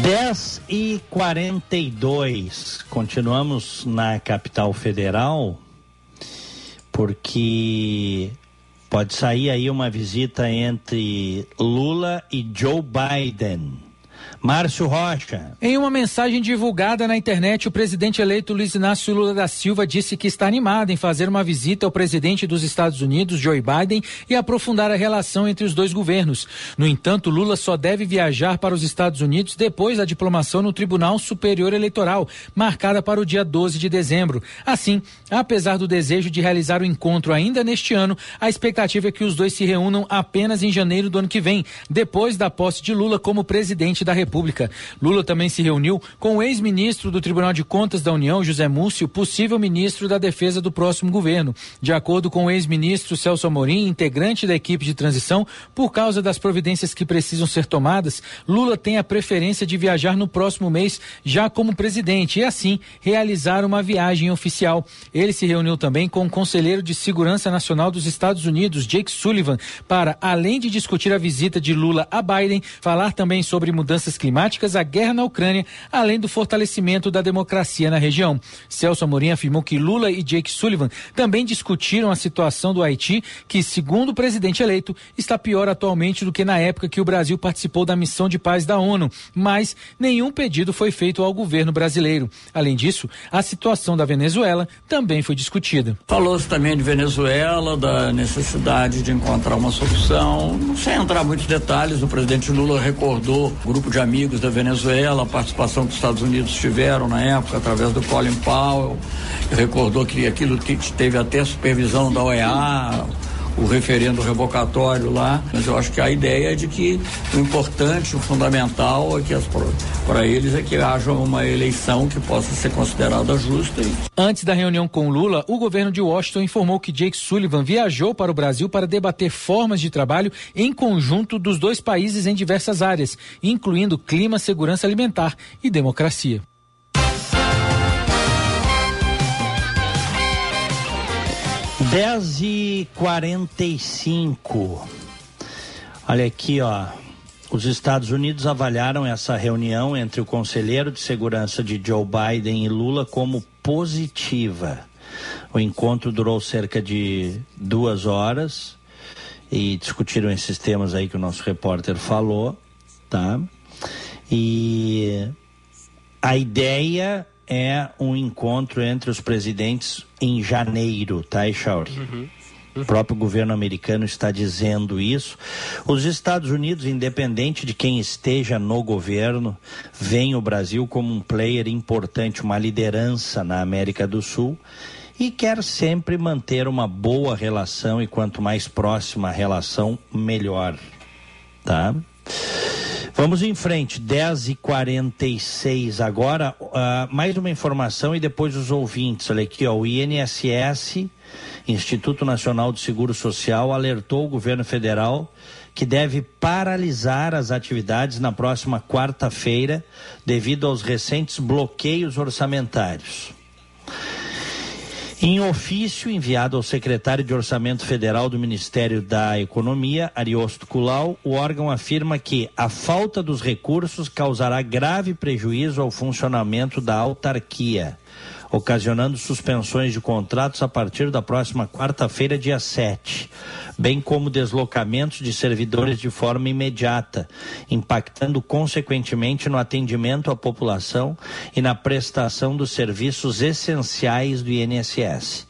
Dez e quarenta. Continuamos na capital federal, porque pode sair aí uma visita entre Lula e Joe Biden. Márcio Rocha. Em uma mensagem divulgada na internet, o presidente eleito Luiz Inácio Lula da Silva disse que está animado em fazer uma visita ao presidente dos Estados Unidos, Joe Biden, e aprofundar a relação entre os dois governos. No entanto, Lula só deve viajar para os Estados Unidos depois da diplomação no Tribunal Superior Eleitoral, marcada para o dia 12 de dezembro. Assim, apesar do desejo de realizar o encontro ainda neste ano, a expectativa é que os dois se reúnam apenas em janeiro do ano que vem, depois da posse de Lula como presidente da República. Lula também se reuniu com o ex-ministro do Tribunal de Contas da União, José Múcio, possível ministro da Defesa do próximo governo. De acordo com o ex-ministro Celso Amorim, integrante da equipe de transição, por causa das providências que precisam ser tomadas, Lula tem a preferência de viajar no próximo mês já como presidente e assim realizar uma viagem oficial. Ele se reuniu também com o conselheiro de Segurança Nacional dos Estados Unidos, Jake Sullivan, para, além de discutir a visita de Lula a Biden, falar também sobre mudanças climáticas, a guerra na Ucrânia, além do fortalecimento da democracia na região. Celso Amorim afirmou que Lula e Jake Sullivan também discutiram a situação do Haiti, que, segundo o presidente eleito, está pior atualmente do que na época que o Brasil participou da missão de paz da ONU, mas nenhum pedido foi feito ao governo brasileiro. Além disso, a situação da Venezuela também foi discutida. Falou-se também de Venezuela, da necessidade de encontrar uma solução. Sem entrar em muitos detalhes, o presidente Lula recordou o grupo de amigos da Venezuela, a participação que os Estados Unidos tiveram na época através do Colin Powell, recordou que aquilo teve até supervisão da OEA, o referendo revocatório lá, mas eu acho que a ideia é de que o importante, o fundamental é que para eles é que haja uma eleição que possa ser considerada justa. Antes da reunião com Lula, o governo de Washington informou que Jake Sullivan viajou para o Brasil para debater formas de trabalho em conjunto dos dois países em diversas áreas, incluindo clima, segurança alimentar e democracia. Dez e quarenta e cinco. Olha aqui, ó. Os Estados Unidos avaliaram essa reunião entre o conselheiro de segurança de Joe Biden e Lula como positiva. O encontro durou cerca de duas horas e discutiram esses temas aí que o nosso repórter falou, tá? E a ideia é um encontro entre os presidentes em janeiro, tá, Echauri? Uhum. O próprio governo americano está dizendo isso. Os Estados Unidos, independente de quem esteja no governo, veem o Brasil como um player importante, uma liderança na América do Sul e quer sempre manter uma boa relação e quanto mais próxima a relação, melhor. Tá? Vamos em frente, 10 e 46 agora. Uh, mais uma informação e depois os ouvintes. Olha aqui, ó, o INSS, Instituto Nacional do Seguro Social, alertou o governo federal que deve paralisar as atividades na próxima quarta-feira devido aos recentes bloqueios orçamentários. Em ofício enviado ao secretário de Orçamento Federal do Ministério da Economia, Ariosto Culau, o órgão afirma que a falta dos recursos causará grave prejuízo ao funcionamento da autarquia ocasionando suspensões de contratos a partir da próxima quarta-feira, dia 7, bem como deslocamentos de servidores de forma imediata, impactando consequentemente no atendimento à população e na prestação dos serviços essenciais do INSS.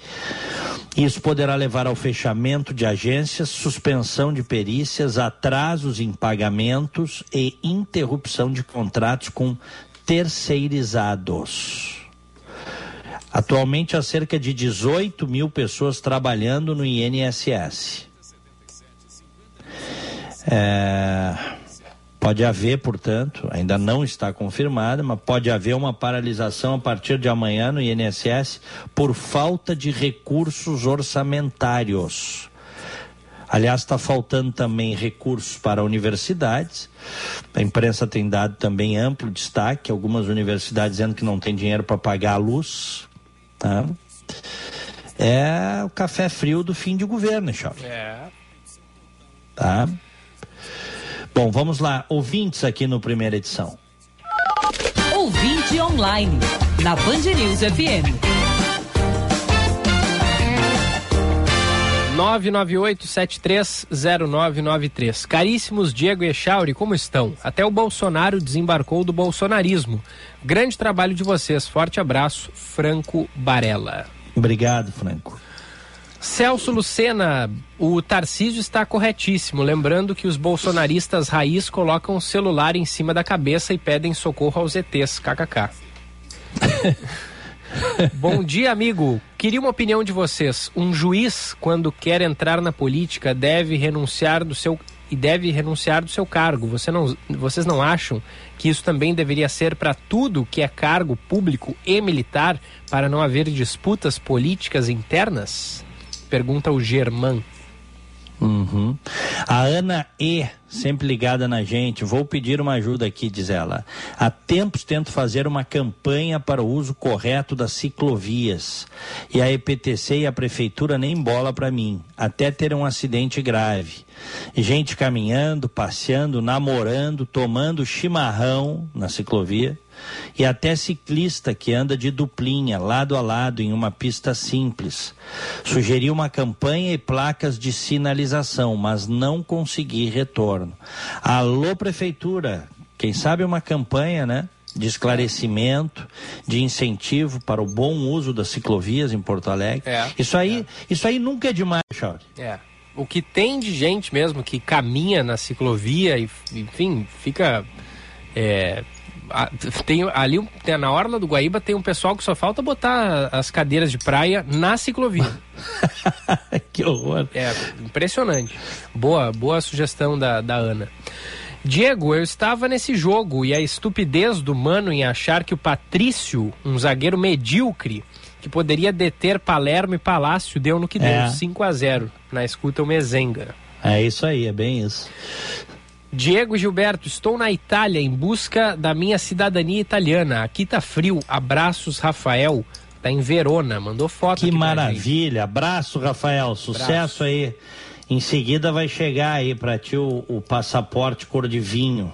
Isso poderá levar ao fechamento de agências, suspensão de perícias, atrasos em pagamentos e interrupção de contratos com terceirizados. Atualmente há cerca de 18 mil pessoas trabalhando no INSS. É, pode haver, portanto, ainda não está confirmada, mas pode haver uma paralisação a partir de amanhã no INSS por falta de recursos orçamentários. Aliás, está faltando também recursos para universidades. A imprensa tem dado também amplo destaque, algumas universidades dizendo que não tem dinheiro para pagar a luz, Tá? É o café frio do fim de governo, Chave. É. Tá? Bom, vamos lá. Ouvintes aqui no primeira edição. Ouvinte online, na Band News FM. 998730993. Caríssimos Diego e Echauri, como estão? Até o Bolsonaro desembarcou do bolsonarismo. Grande trabalho de vocês. Forte abraço, Franco Barella. Obrigado, Franco. Celso Lucena, o Tarcísio está corretíssimo, lembrando que os bolsonaristas raiz colocam o celular em cima da cabeça e pedem socorro aos ETs, kkk. Bom dia, amigo. Queria uma opinião de vocês. Um juiz, quando quer entrar na política, deve renunciar do seu e deve renunciar do seu cargo. Você não, vocês não acham que isso também deveria ser para tudo que é cargo público e militar, para não haver disputas políticas internas? Pergunta o Germán. Uhum. A Ana E, sempre ligada na gente, vou pedir uma ajuda aqui, diz ela. Há tempos tento fazer uma campanha para o uso correto das ciclovias. E a EPTC e a prefeitura nem bola para mim, até ter um acidente grave. Gente caminhando, passeando, namorando, tomando chimarrão na ciclovia e até ciclista que anda de duplinha, lado a lado, em uma pista simples. Sugeri uma campanha e placas de sinalização, mas não consegui retorno. Alô, Prefeitura, quem sabe uma campanha, né? De esclarecimento, de incentivo para o bom uso das ciclovias em Porto Alegre. É, isso aí, é. isso aí nunca é demais, Charles. É o que tem de gente mesmo que caminha na ciclovia e, enfim, fica é, tem ali tem, na orla do Guaíba tem um pessoal que só falta botar as cadeiras de praia na ciclovia. que horror. É impressionante. Boa, boa sugestão da, da Ana. Diego, eu estava nesse jogo e a estupidez do mano em achar que o Patrício, um zagueiro medíocre, que poderia deter Palermo e Palácio, deu no que deu, é. 5 a 0 na escuta o Mezenga. É isso aí, é bem isso. Diego Gilberto, estou na Itália em busca da minha cidadania italiana. Aqui tá frio. Abraços, Rafael. Tá em Verona, mandou foto. Que maravilha. Abraço, Rafael. Sucesso Abraço. aí. Em seguida vai chegar aí para ti o, o passaporte cor de vinho.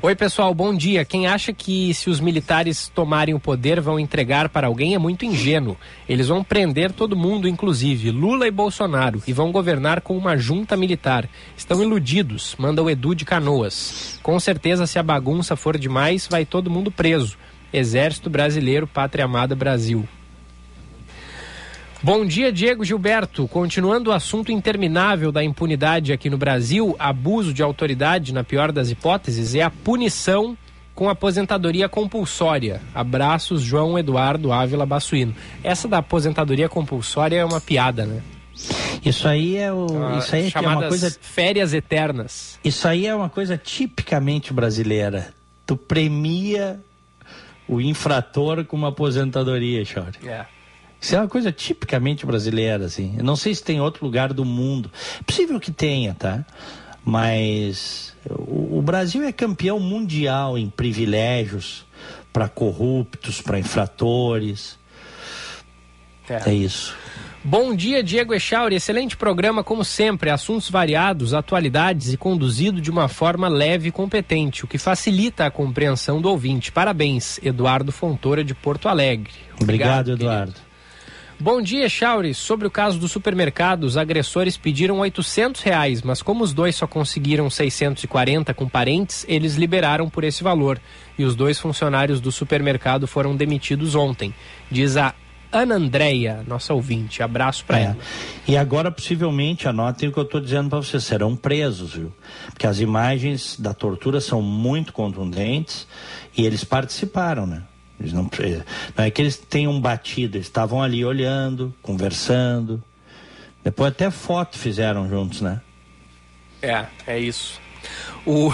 Oi, pessoal, bom dia. Quem acha que se os militares tomarem o poder vão entregar para alguém é muito ingênuo. Eles vão prender todo mundo, inclusive Lula e Bolsonaro, e vão governar com uma junta militar. Estão iludidos, manda o Edu de Canoas. Com certeza, se a bagunça for demais, vai todo mundo preso. Exército Brasileiro, Pátria Amada Brasil. Bom dia, Diego Gilberto. Continuando o assunto interminável da impunidade aqui no Brasil, abuso de autoridade, na pior das hipóteses, é a punição com aposentadoria compulsória. Abraços, João Eduardo Ávila Bassuino. Essa da aposentadoria compulsória é uma piada, né? Isso aí é o. Ah, isso aí é uma coisa. férias eternas. Isso aí é uma coisa tipicamente brasileira. Tu premia o infrator com uma aposentadoria, Chauri. É. Isso é uma coisa tipicamente brasileira, assim. Eu não sei se tem outro lugar do mundo. É possível que tenha, tá? Mas o, o Brasil é campeão mundial em privilégios para corruptos, para infratores. É. isso. Bom dia, Diego Echauri. Excelente programa, como sempre. Assuntos variados, atualidades e conduzido de uma forma leve e competente, o que facilita a compreensão do ouvinte. Parabéns, Eduardo Fontoura, de Porto Alegre. Obrigado, Eduardo. querido. Bom dia, Chauri. Sobre o caso do supermercado, os agressores pediram 800 reais, mas como os dois só conseguiram 640 com parentes, eles liberaram por esse valor. E os dois funcionários do supermercado foram demitidos ontem. Diz a Ana Andréia, nossa ouvinte. Abraço para É. ela. E agora, possivelmente, anotem o que eu estou dizendo para vocês, serão presos, viu? Porque as imagens da tortura são muito contundentes e eles participaram, né? Eles não, não é que eles tenham batido, eles estavam ali olhando, conversando. Depois até foto fizeram juntos, né? É, é isso. O,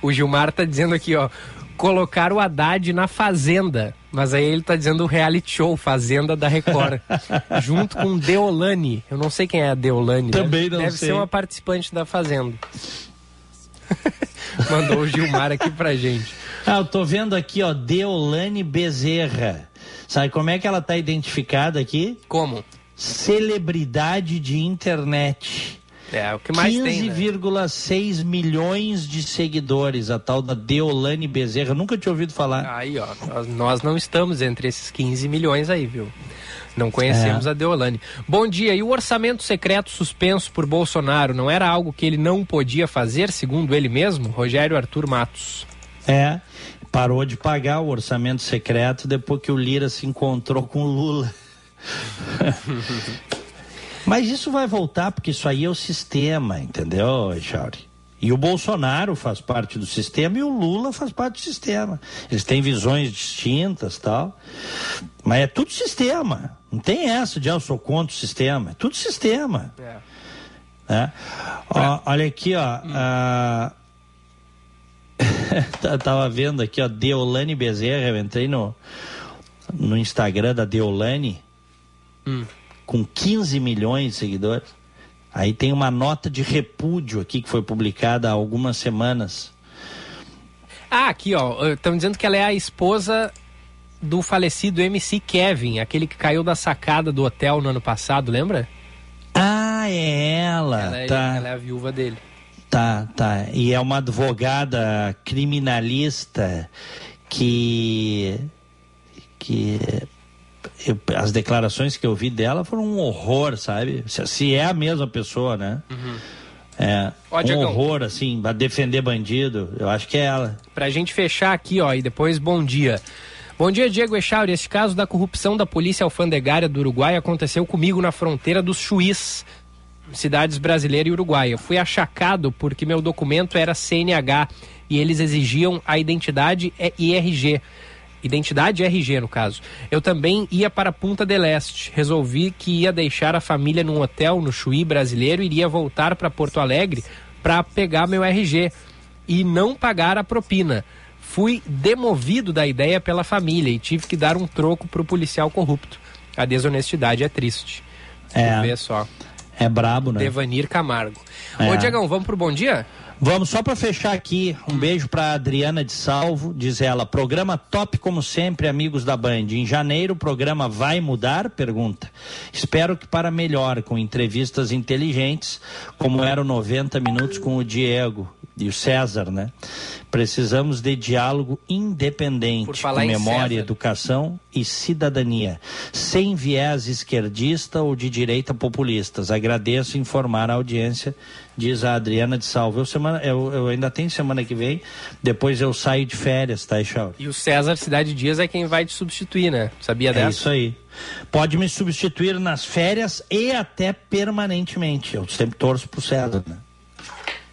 o Gilmar tá dizendo aqui, ó. Colocar o Haddad na Fazenda. Mas aí ele tá dizendo o reality show Fazenda da Record. junto com Deolane. Eu não sei quem é a Deolane. Também deve, não Deve sei. ser uma participante da Fazenda. Mandou o Gilmar aqui pra gente. Ah, eu tô vendo aqui, ó, Deolane Bezerra. Sabe como é que ela tá identificada aqui? Como? Celebridade de internet. É, o que mais tem, né? 15,6 milhões de seguidores, a tal da Deolane Bezerra. Nunca tinha ouvido falar. Aí, ó, nós, nós não estamos entre esses 15 milhões aí, viu? Não conhecemos É. a Deolane. Bom dia, e o orçamento secreto suspenso por Bolsonaro não era algo que ele não podia fazer, segundo ele mesmo? Rogério Arthur Matos. É, parou de pagar o orçamento secreto depois que o Lira se encontrou com o Lula. Mas isso vai voltar porque isso aí é o sistema, entendeu, Echauri? E o Bolsonaro faz parte do sistema e o Lula faz parte do sistema. Eles têm visões distintas tal. Mas é tudo sistema. Não tem essa de ah, eu sou contra o sistema. É tudo sistema. né? Ó, olha aqui, ó. ah, Tá- Tava vendo aqui, ó, Deolane Bezerra. Eu entrei no, no Instagram da Deolane com 15 milhões de seguidores. Aí tem uma nota de repúdio aqui que foi publicada há algumas semanas. Ah, aqui, ó, estão dizendo que ela é a esposa do falecido MC Kevin, aquele que caiu da sacada do hotel no ano passado, lembra? Ah, é ela. Ela é, tá. ela é a viúva dele. Tá, tá. E é uma advogada criminalista que. que. eu- as declarações que eu vi dela foram um horror, sabe? Se, se é a mesma pessoa, né? É. Ó, um horror, assim, pra defender bandido. Eu acho que é ela. Pra gente fechar aqui, ó, e depois bom dia. Bom dia, Diego Echauri. Esse caso da corrupção da polícia alfandegária do Uruguai aconteceu comigo na fronteira dos Chuís, cidades brasileira e uruguaia. Fui achacado porque meu documento era CNH e eles exigiam a identidade e RG. Identidade RG, no caso. Eu também ia para Punta del Este. Resolvi que ia deixar a família num hotel no Chuí brasileiro e iria voltar para Porto Alegre para pegar meu RG e não pagar a propina. Fui demovido da ideia pela família e tive que dar um troco pro policial corrupto. A desonestidade é triste. É. Vê só. É brabo, né? Devanir Camargo. É. Ô, Diegão, vamos pro bom dia? Vamos só para fechar aqui, um beijo para Adriana de Salvo, diz ela, programa top como sempre, amigos da Band. Em janeiro o programa vai mudar? Pergunta. Espero que para melhor, com entrevistas inteligentes, como era o 90 minutos com o Diego. e o César, né? Precisamos de diálogo independente com memória, educação e cidadania, sem viés esquerdista ou de direita populistas. Agradeço informar a audiência, diz a Adriana de Salvo. Eu, semana, eu, eu ainda tenho semana que vem, depois eu saio de férias, tá, Ixau? E o César Cidade Dias é quem vai te substituir, né? Sabia dessa? É isso aí. Pode me substituir nas férias e até permanentemente. Eu sempre torço pro César, né?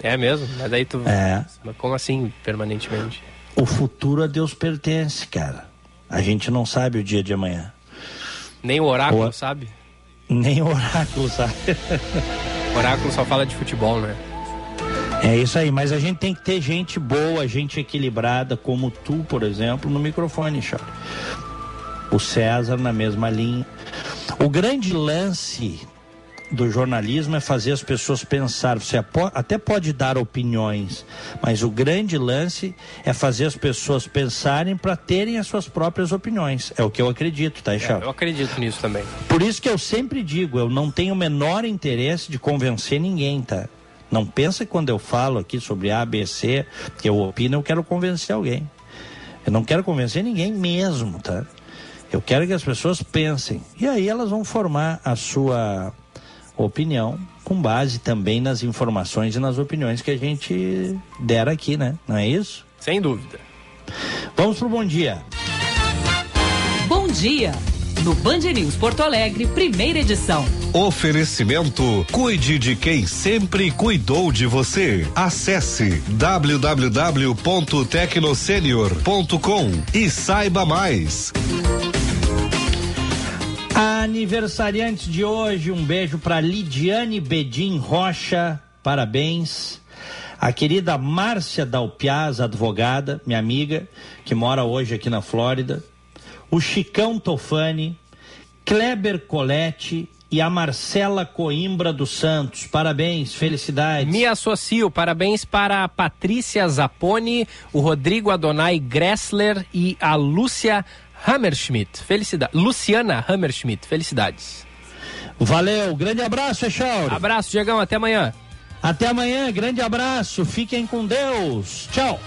É mesmo? Mas aí tu. É. Mas como assim, permanentemente? O futuro a Deus pertence, cara. A gente não sabe o dia de amanhã. Nem o oráculo O- sabe? Nem o oráculo sabe. Oráculo só fala de futebol, né? É isso aí, mas a gente tem que ter gente boa, gente equilibrada, como tu, por exemplo, no microfone, Charles. O César na mesma linha. O grande lance do jornalismo é fazer as pessoas pensar. Você até pode dar opiniões, mas o grande lance é fazer as pessoas pensarem para terem as suas próprias opiniões. É o que eu acredito, tá, Charles? Eu acredito nisso também. Por isso que eu sempre digo, eu não tenho o menor interesse de convencer ninguém, tá? Não pensa que quando eu falo aqui sobre A, B, C, que eu opino, eu quero convencer alguém. Eu não quero convencer ninguém mesmo, tá? Eu quero que as pessoas pensem. E aí elas vão formar a sua opinião com base também nas informações e nas opiniões que a gente der aqui, né? Não é isso? Sem dúvida. Vamos pro bom dia. Bom dia! No Band News Porto Alegre, primeira edição. Oferecimento Cuide de quem sempre cuidou de você. Acesse www.tecnosenior.com e saiba mais. Aniversariantes de hoje, um beijo para Lidiane Bedim Rocha, parabéns. A querida Márcia Dalpiaz, advogada, minha amiga, que mora hoje aqui na Flórida. O Chicão Tofani, Kleber Colette e a Marcela Coimbra dos Santos. Parabéns, felicidades. Me associo. Parabéns para a Patrícia Zaponi, o Rodrigo Adonai Gressler e a Lúcia Hammerschmidt. Felicidade. Luciana Hammerschmidt. Felicidades. Valeu, grande abraço, Echauri. Abraço, Diegão. Até amanhã. Até amanhã, grande abraço. Fiquem com Deus. Tchau.